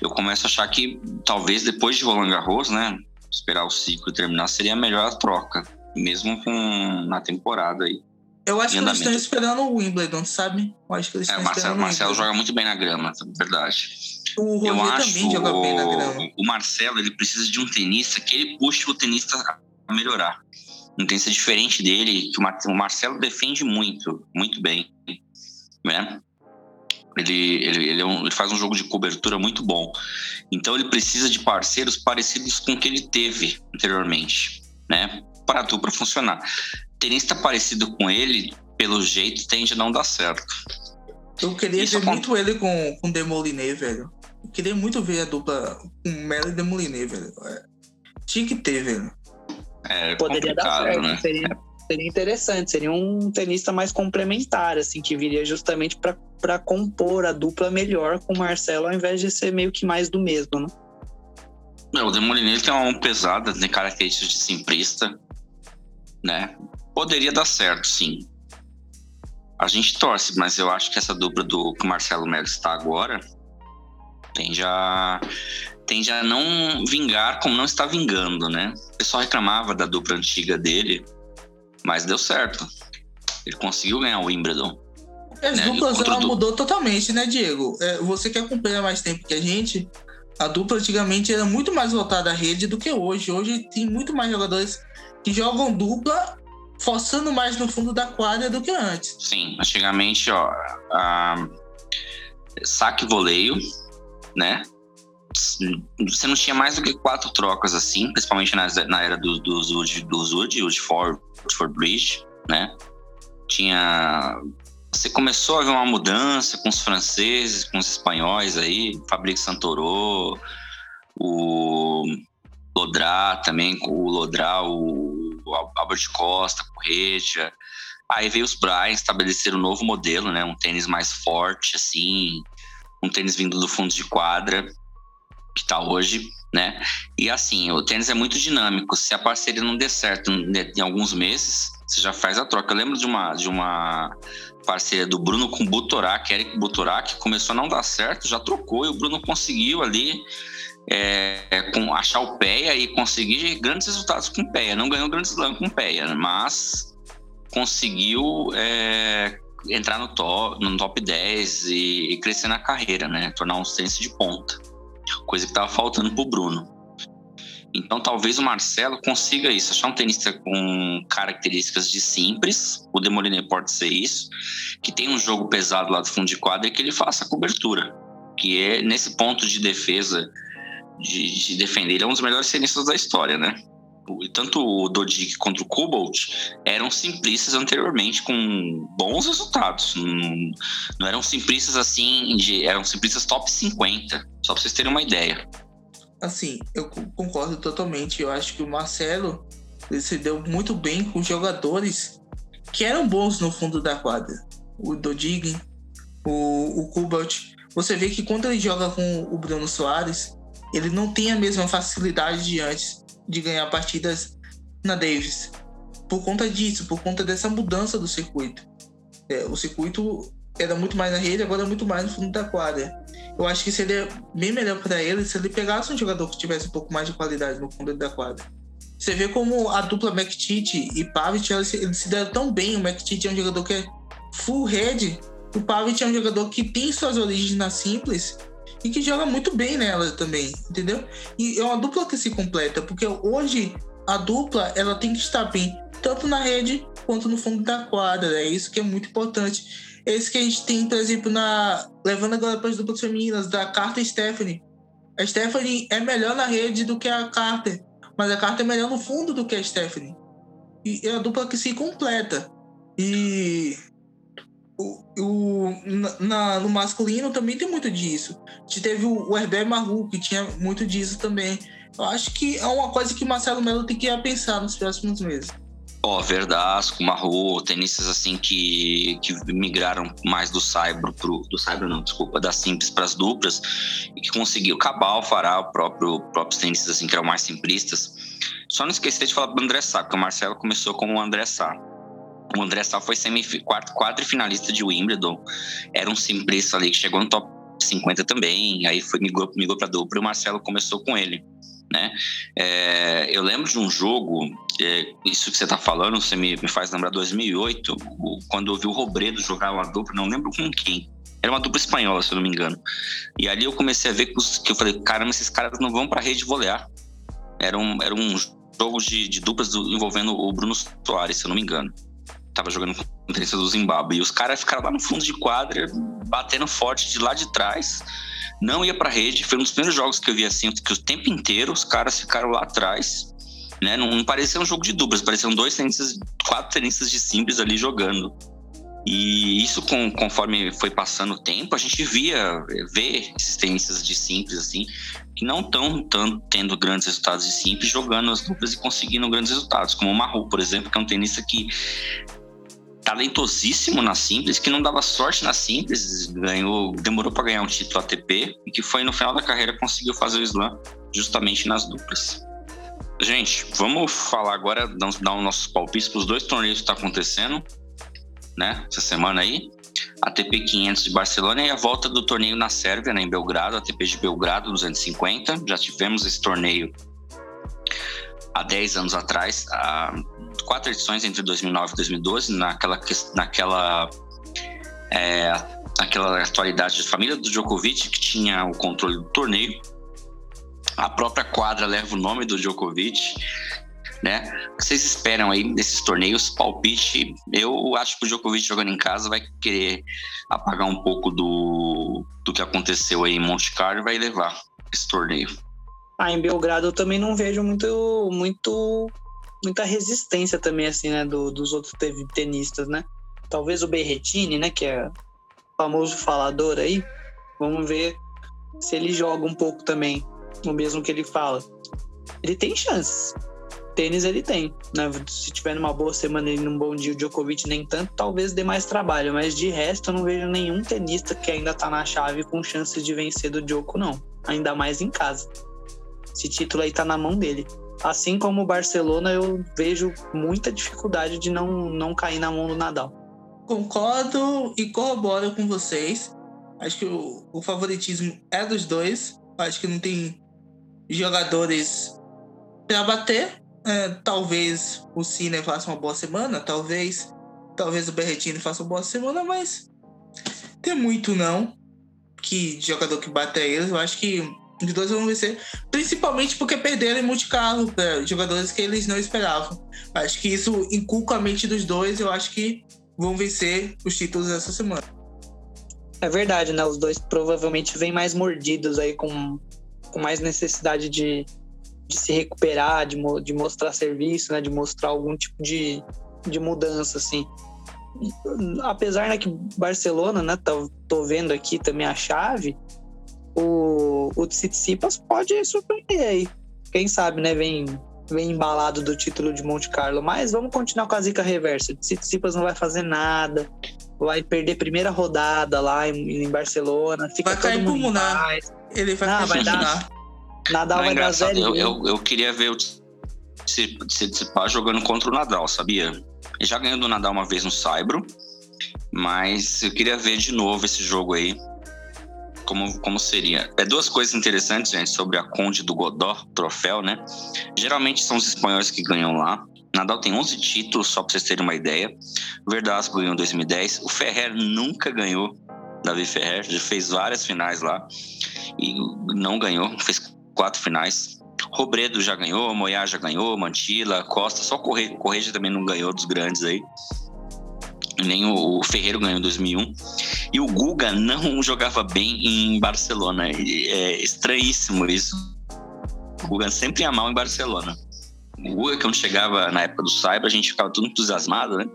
Speaker 1: eu começo a achar que talvez depois de Roland Garros, né, esperar o ciclo terminar seria melhor a troca, mesmo com na temporada aí.
Speaker 3: Eu acho que eles estão esperando o Wimbledon, sabe? Eu acho que eles
Speaker 1: é,
Speaker 3: estão
Speaker 1: o Marcelo, Marcelo joga muito bem na grama, verdade.
Speaker 3: O Roger eu acho também joga bem na grama.
Speaker 1: O Marcelo, ele precisa de um tenista que ele puxe o tenista a melhorar. Um tenista diferente dele, que o Marcelo defende muito, muito bem, né? Ele, ele, ele, é um, ele, faz um jogo de cobertura muito bom. Então ele precisa de parceiros parecidos com o que ele teve anteriormente, né? Para a dupla funcionar tenista parecido com ele, pelo jeito, tende a não dar certo.
Speaker 3: Eu queria Isso ver muito ele com, com Demoliné, velho. Eu queria muito ver a dupla com Melo e Demoliné, velho. É, tinha que ter, velho.
Speaker 1: É, Poderia dar certo, né?
Speaker 2: seria, seria interessante. Seria um tenista mais complementar, assim, que viria justamente para compor a dupla melhor com o Marcelo, ao invés de ser meio que mais do mesmo, né?
Speaker 1: Não, o Demoliné tem uma mão pesada, tem características de simplista, né? Poderia dar certo, sim. A gente torce, mas eu acho que essa dupla do que o Marcelo Melo está agora tende a, tende a não vingar como não está vingando, né? O pessoal reclamava da dupla antiga dele, mas deu certo. Ele conseguiu ganhar o Wimbledon.
Speaker 3: As né? duplas ela mudou totalmente, né, Diego? É, você que acompanha mais tempo que a gente, a dupla antigamente era muito mais voltada à rede do que hoje. Hoje tem muito mais jogadores que jogam dupla forçando mais no fundo da quadra do que antes.
Speaker 1: Sim, antigamente, ó, a... saque voleio, né? Você não tinha mais do que quatro trocas assim, principalmente na, na era do, do Zud, do Zud, o de Ford, Ford Bridge, né? Tinha você começou a ver uma mudança com os franceses, com os espanhóis aí, Fabrique Santoro, o Lodrá também, o Lodrá, o Albert Costa, Correja. Aí veio os Brian estabeleceram um novo modelo, né? Um tênis mais forte, assim, um tênis vindo do fundo de quadra, que tá hoje, né? E assim, o tênis é muito dinâmico. Se a parceria não der certo em alguns meses, você já faz a troca. Eu lembro de uma, de uma parceria do Bruno com o Butorak, Eric Butorak, que começou a não dar certo, já trocou e o Bruno conseguiu ali é, com, achar o PEA e conseguir grandes resultados com o PEA. Não ganhou o Grande Slam com o PEA, mas conseguiu é, entrar no top, no top 10 e, e, crescer na carreira, né? Tornar um senso de ponta. Coisa que estava faltando para o Bruno. Então, talvez o Marcelo consiga isso, achar um tenista com características de simples, o Demoliner pode ser isso, que tem um jogo pesado lá do fundo de quadra e que ele faça a cobertura, que é nesse ponto de defesa, de, de defender, ele é um dos melhores tenistas da história, né? Tanto o Dodig quanto o Kubalt eram simplistas anteriormente, com bons resultados. Não, não eram simplistas assim, de, eram simplistas top 50, só para vocês terem uma ideia
Speaker 3: assim, eu concordo totalmente. Eu acho que o Marcelo se deu muito bem com jogadores que eram bons no fundo da quadra. O Dodig, o, o. Você vê que quando ele joga com o Bruno Soares, ele não tem a mesma facilidade de antes de ganhar partidas na Davis. Por conta disso, por conta dessa mudança do circuito. É, o circuito era muito mais na rede, agora é muito mais no fundo da quadra. Eu acho que seria bem melhor para ele se ele pegasse um jogador que tivesse um pouco mais de qualidade no fundo da quadra. Você vê como a dupla McTit e Pavic, eles, eles se deram tão bem. O McTit é um jogador que é full head, o Pavic é um jogador que tem suas origens na simples e que joga muito bem nela também, entendeu? E é uma dupla que se completa, porque hoje a dupla ela tem que estar bem tanto na rede quanto no fundo da quadra. É isso que é muito importante. Esse que a gente tem, por exemplo, na. Levando agora para as duplas femininas, da Carter e Stephanie. A Stephanie é melhor na rede do que a Carter, mas a Carter é melhor no fundo do que a Stephanie. E é a dupla que se completa. E o, o, na, no masculino também tem muito disso. Teve o, o Herbert Maru, que tinha muito disso também. Eu acho que é uma coisa que o Marcelo Melo tem que pensar nos próximos meses.
Speaker 1: Ó, oh, Verdasco, Marro, tenistas assim que, que migraram mais do Saibro pro. Do Saibro não, desculpa, da simples para as duplas, e que conseguiu. Cabal, Fará, o próprio, próprios tenistas assim, que eram mais simplistas. Só não esquecer de falar do André Sá, porque o Marcelo começou como o André Sá. O André Sá foi quarto finalista de Wimbledon. Era um simplista ali que chegou no top 50 também, aí foi, migrou, migrou para dupla e o Marcelo começou com ele né? É, eu lembro de um jogo, é, isso que você está falando, você me, me, faz lembrar 2008, o, quando eu vi o Robredo jogar uma dupla, não lembro com quem. Era uma dupla espanhola, se eu não me engano. E ali eu comecei a ver que, os, que eu falei, caramba, esses caras não vão para a rede volear. Era um, era um jogo de, de duplas do, envolvendo o Bruno Soares, se eu não me engano. Tava jogando com o do Zimbábue. E os caras ficaram lá no fundo de quadra, batendo forte de lá de trás não ia para rede. Foi um dos primeiros jogos que eu vi assim, que o tempo inteiro os caras ficaram lá atrás. Né? Não, não parecia um jogo de duplas, pareciam dois tenistas, quatro tenistas de simples ali jogando. E isso, com, conforme foi passando o tempo, a gente via, ver esses tenistas de simples, assim, que não estão tendo grandes resultados de simples, jogando as duplas e conseguindo grandes resultados, como o Maru, por exemplo, que é um tenista que talentosíssimo na simples, que não dava sorte na simples, ganhou, demorou para ganhar um título ATP e que foi no final da carreira conseguiu fazer o slam justamente nas duplas. Gente, vamos falar agora, dar os nossos palpites para os dois torneios que está acontecendo, né? Essa semana aí. ATP 500 de Barcelona e a volta do torneio na Sérvia, né, em Belgrado, ATP de Belgrado 250. Já tivemos esse torneio há 10 anos atrás, há quatro edições entre 2009 e 2012, naquela, naquela, é, naquela atualidade de família do Djokovic, que tinha o controle do torneio. A própria quadra leva o nome do Djokovic, né? O que vocês esperam aí desses torneios? Palpite, eu acho que o Djokovic jogando em casa vai querer apagar um pouco do, do que aconteceu aí em Monte Carlo e vai levar esse torneio.
Speaker 2: Ah, em Belgrado eu também não vejo muito, muito, muita resistência também, assim, né, do, dos outros tenistas, né? Talvez o Berretini, né, que é famoso falador aí, vamos ver se ele joga um pouco também, o mesmo que ele fala. Ele tem chances. Tênis ele tem, né? Se tiver numa boa semana e num bom dia o Djokovic nem tanto, talvez dê mais trabalho, mas de resto eu não vejo nenhum tenista que ainda tá na chave com chances de vencer do Djoko, não. Ainda mais em casa. Esse título aí tá na mão dele. Assim como o Barcelona, eu vejo muita dificuldade de não, não cair na mão do Nadal.
Speaker 3: Concordo e corroboro com vocês. Acho que o, o favoritismo é dos dois. Acho que não tem jogadores para bater. É, talvez o Cine faça uma boa semana, talvez talvez o Berretini faça uma boa semana, mas tem muito não que jogador que bate a eles. Eu acho que os dois vão vencer, principalmente porque perderam em multicarro para jogadores que eles não esperavam. Acho que isso inculca a mente dos dois. Eu acho que vão vencer os títulos essa semana.
Speaker 2: É verdade, né? Os dois provavelmente vêm mais mordidos aí, com, com mais necessidade de, de se recuperar, de, de mostrar serviço, né? De mostrar algum tipo de, de mudança, assim. Apesar né, que Barcelona, né? Tô, tô vendo aqui também a chave, o, o Tsitsipas pode surpreender aí. Quem sabe, né? Vem, vem embalado do título de Monte Carlo. Mas vamos continuar com a zica reversa. O Tsitsipas não vai fazer nada vai perder primeira rodada lá em, em Barcelona. Fica
Speaker 3: vai cair pulmonar. Ele vai
Speaker 2: não, vai dar. Nadal
Speaker 1: não,
Speaker 2: vai dar zero.
Speaker 1: Eu, eu, eu, queria ver o Tsitsipas jogando contra o Nadal, sabia? Ele já ganhou do Nadal uma vez no Saibro, mas eu queria ver de novo esse jogo aí. Como, como seria? É duas coisas interessantes, gente, sobre a Conde do Godó, troféu, né? Geralmente são os espanhóis que ganham lá. Nadal tem 11 títulos, só para vocês terem uma ideia. Verdasco ganhou em 2010. O Ferrer nunca ganhou. Davi Ferrer já fez várias finais lá e não ganhou. Fez quatro finais. Robredo já ganhou, Moyá já ganhou, Mantila, Costa, só Correia, Correia também não ganhou dos grandes aí. Nem o Ferreiro ganhou em 2001. E o Guga não (laughs) jogava bem em Barcelona. É estranhíssimo isso. O Guga sempre ia mal em Barcelona. O Guga, quando chegava na época do Cyber, a gente ficava tudo entusiasmado, né?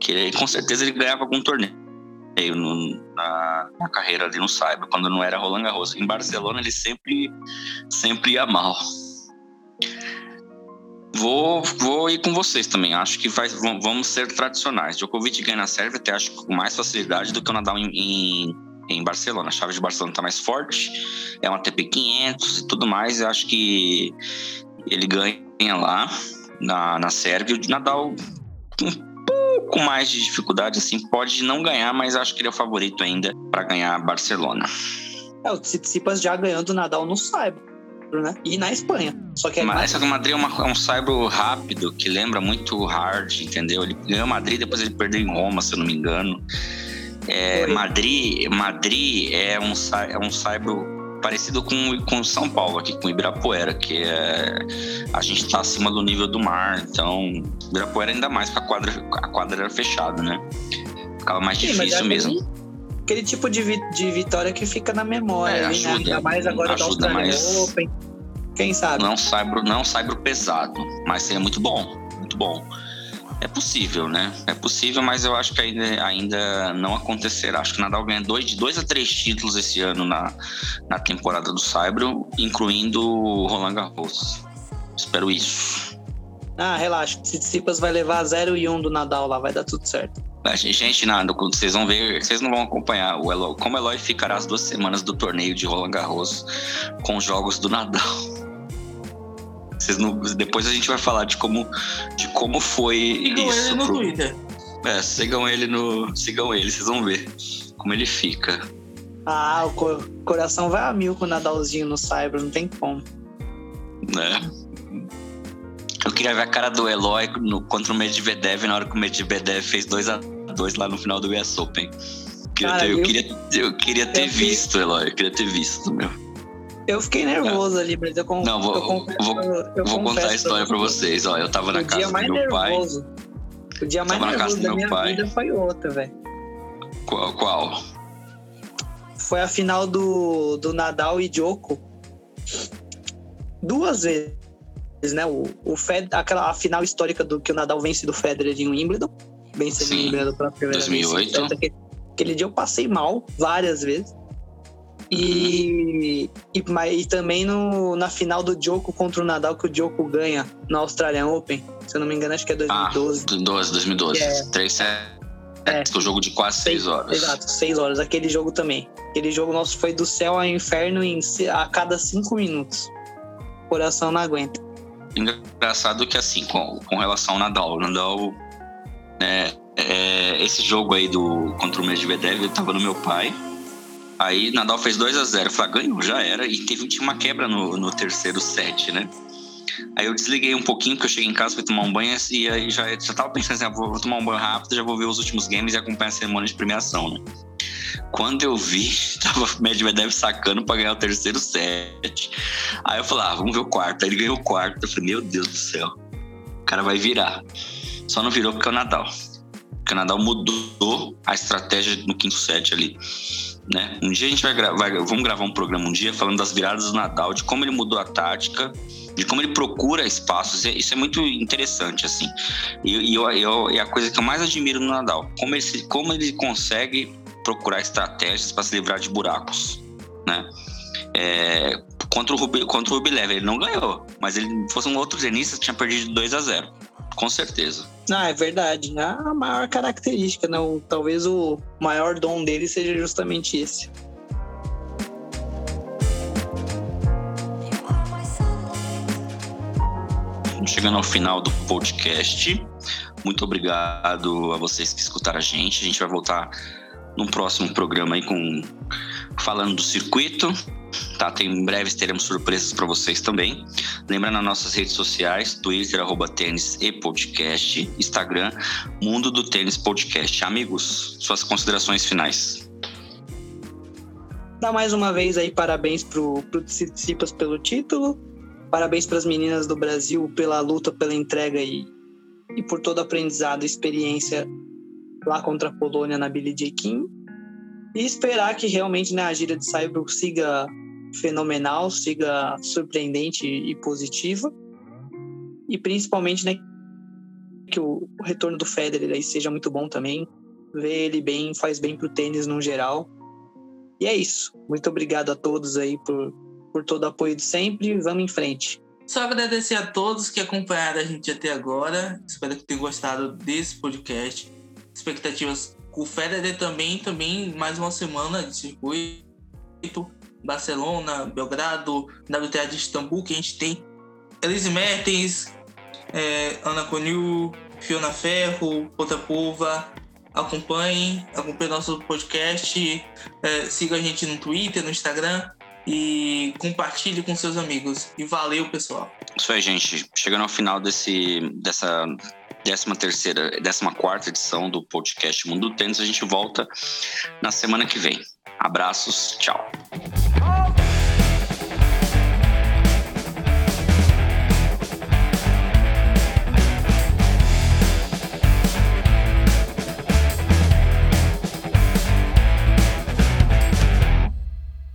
Speaker 1: Que com certeza ele ganhava algum torneio no, na, na, carreira ali no Cyber, quando não era Roland Garros. Em Barcelona ele sempre, sempre ia mal. Vou, vou ir com vocês também. Acho que vai, vamos ser tradicionais. Djokovic ganha na Sérvia, até acho com mais facilidade do que o Nadal em, em, em Barcelona. A chave de Barcelona está mais forte, é uma TP 500 e tudo mais. Acho que ele ganha lá na, na Sérvia. O Nadal um pouco mais de dificuldade, assim, pode não ganhar, mas acho que ele é o favorito ainda para ganhar Barcelona.
Speaker 2: É, o Tsitsipas já ganhou do Nadal no Saibro, né? E na Espanha. Só que é
Speaker 1: mas essa do Madrid é, uma, é um Saibro rápido, que lembra muito hard, entendeu? Ele ganhou Madrid, depois ele perdeu em Roma, se eu não me engano. É, Madrid, Madrid é um, é um Saibro parecido com, com São Paulo, aqui com Ibirapuera, que é, a gente está acima do nível do mar, então Ibirapuera ainda mais porque a quadra, a quadra era fechada, né? Ficava mais Sim, difícil mesmo.
Speaker 2: Aquele tipo de, vi, de vitória que fica na memória, é, ajuda, né? ainda mais agora ajuda mais... Open. Quem sabe?
Speaker 1: Não saibro, não saibro pesado, mas seria muito bom, muito bom. É possível, né? É possível, mas eu acho que ainda, ainda não acontecerá. Acho que o Nadal ganha dois, de dois a três títulos esse ano na, na temporada do Saibro, incluindo o Roland Garros. Espero isso.
Speaker 2: Ah, relaxa. Tsitsipas vai levar 0 e 1 um do Nadal lá, vai dar tudo certo.
Speaker 1: Gente, nada, vocês vão ver, vocês não vão acompanhar o Eloy, como o Eloy ficará as duas semanas do torneio de Roland Garros com jogos do Nadal. Vocês não, depois a gente vai falar de como, de como foi
Speaker 3: sigam
Speaker 1: isso.
Speaker 3: Ele no pro... Twitter.
Speaker 1: É, sigam ele no. Sigam ele, vocês vão ver como ele fica.
Speaker 2: Ah, o co coração vai a mil com o Nadalzinho no Cyber, não tem como.
Speaker 1: Né? Eu queria ver a cara do Eloy no, contra o Medvedev na hora que o Medvedev fez 2 a 2 lá no final do US Open. Eu queria, cara, ter, eu, eu, queria, eu queria ter visto, Eloy. Eu queria ter visto, meu.
Speaker 2: Eu fiquei nervoso ali, mas eu confesso.
Speaker 1: Não, vou,
Speaker 2: eu
Speaker 1: confesso, vou, eu vou contar a história pra vocês. Ó, eu tava na casa do meu
Speaker 2: nervoso, pai. O dia mais nervoso da minha pai. vida foi outra, velho.
Speaker 1: Qual, qual?
Speaker 2: Foi a final do, do Nadal e Djoko. Duas vezes, né? O, o Fed, aquela a final histórica do que o Nadal vence do Federer em Wimbledon. Vence no Wimbledon pela primeira
Speaker 1: 2008. vez. 2008.
Speaker 2: Aquele dia eu passei mal várias vezes. E, e, e, também no, na final do Djoko contra o Nadal, que o Djoko ganha no Australian Open. Se eu não me engano, acho que é 2012.
Speaker 1: Ah, 12, 2012. É, 3 sets, é, o jogo de quase 6 horas.
Speaker 2: Exato, 6 horas. Aquele jogo também. Aquele jogo nosso foi do céu ao inferno em, a cada 5 minutos. O coração não aguenta.
Speaker 1: engraçado que assim, com, com relação ao Nadal, o Nadal, é, é, esse jogo aí do contra o Medvedev, eu tava no meu pai. Aí Nadal fez 2 a 0 falei, ah, ganhou, já era. E teve tinha uma quebra no, no terceiro set, né? Aí eu desliguei um pouquinho, porque eu cheguei em casa, fui tomar um banho e aí já, já tava pensando assim, ah, vou, tomar um banho rápido, já vou ver os últimos games e acompanhar a cerimônia de premiação, né? Quando eu vi, (laughs) tava o Medvedev sacando pra ganhar o terceiro set. Aí eu falei, ah, vamos ver o quarto. Aí ele ganhou o quarto. Eu falei, meu Deus do céu, o cara vai virar. Só não virou porque é o Nadal. Porque o Nadal mudou a estratégia no quinto set ali. Né? Um dia a gente vai gravar, vamos gravar um programa um dia falando das viradas do Nadal, de como ele mudou a tática, de como ele procura espaços. Isso é muito interessante, assim. E, e, eu, eu, e a coisa que eu mais admiro no Nadal, como ele, como ele consegue procurar estratégias para se livrar de buracos, né? É, contra o Rubi, contra o Rublev, ele não ganhou, mas ele fosse um outro tenista tinha perdido 2 a 0 com certeza.
Speaker 2: Ah, é verdade. É a maior característica, não? Né? Talvez o maior dom dele seja justamente esse.
Speaker 1: Chegando ao final do podcast, muito obrigado a vocês que escutaram a gente. A gente vai voltar num próximo programa aí com falando do circuito. Tá, em breve teremos surpresas para vocês também. Lembrando nas nossas redes sociais, Twitter, arroba tênis e podcast, Instagram, Mundo do Tênis Podcast. Amigos, suas considerações finais.
Speaker 2: Dá mais uma vez aí parabéns pro, pro Tsitsipas pelo título, parabéns para as meninas do Brasil pela luta, pela entrega e, e por todo aprendizado e experiência lá contra a Polônia na Billie Jean King. E esperar que realmente né, a gira de Saibro siga fenomenal, siga surpreendente e positiva. E principalmente né, que o, retorno do Federer aí seja muito bom também. Ver ele bem faz bem para o tênis no geral. E é isso. Muito obrigado a todos aí por, por todo o apoio de sempre. Vamos em frente.
Speaker 3: Só agradecer a todos que acompanharam a gente até agora. Espero que tenham gostado desse podcast expectativas com o Federer também, também mais uma semana de circuito. Barcelona, Belgrado, WTA de Istambul, que a gente tem Elise Mertens, é, Ana Conil, Fiona Ferro, Potapova. Acompanhem, acompanhem nosso podcast, é, siga a gente no Twitter, no Instagram e compartilhe com seus amigos. E valeu, pessoal.
Speaker 1: Isso aí, gente. Chegando ao final desse, dessa 13 terceira, 14 quarta edição do podcast Mundo do Tênis. A gente volta na semana que vem. Abraços, tchau.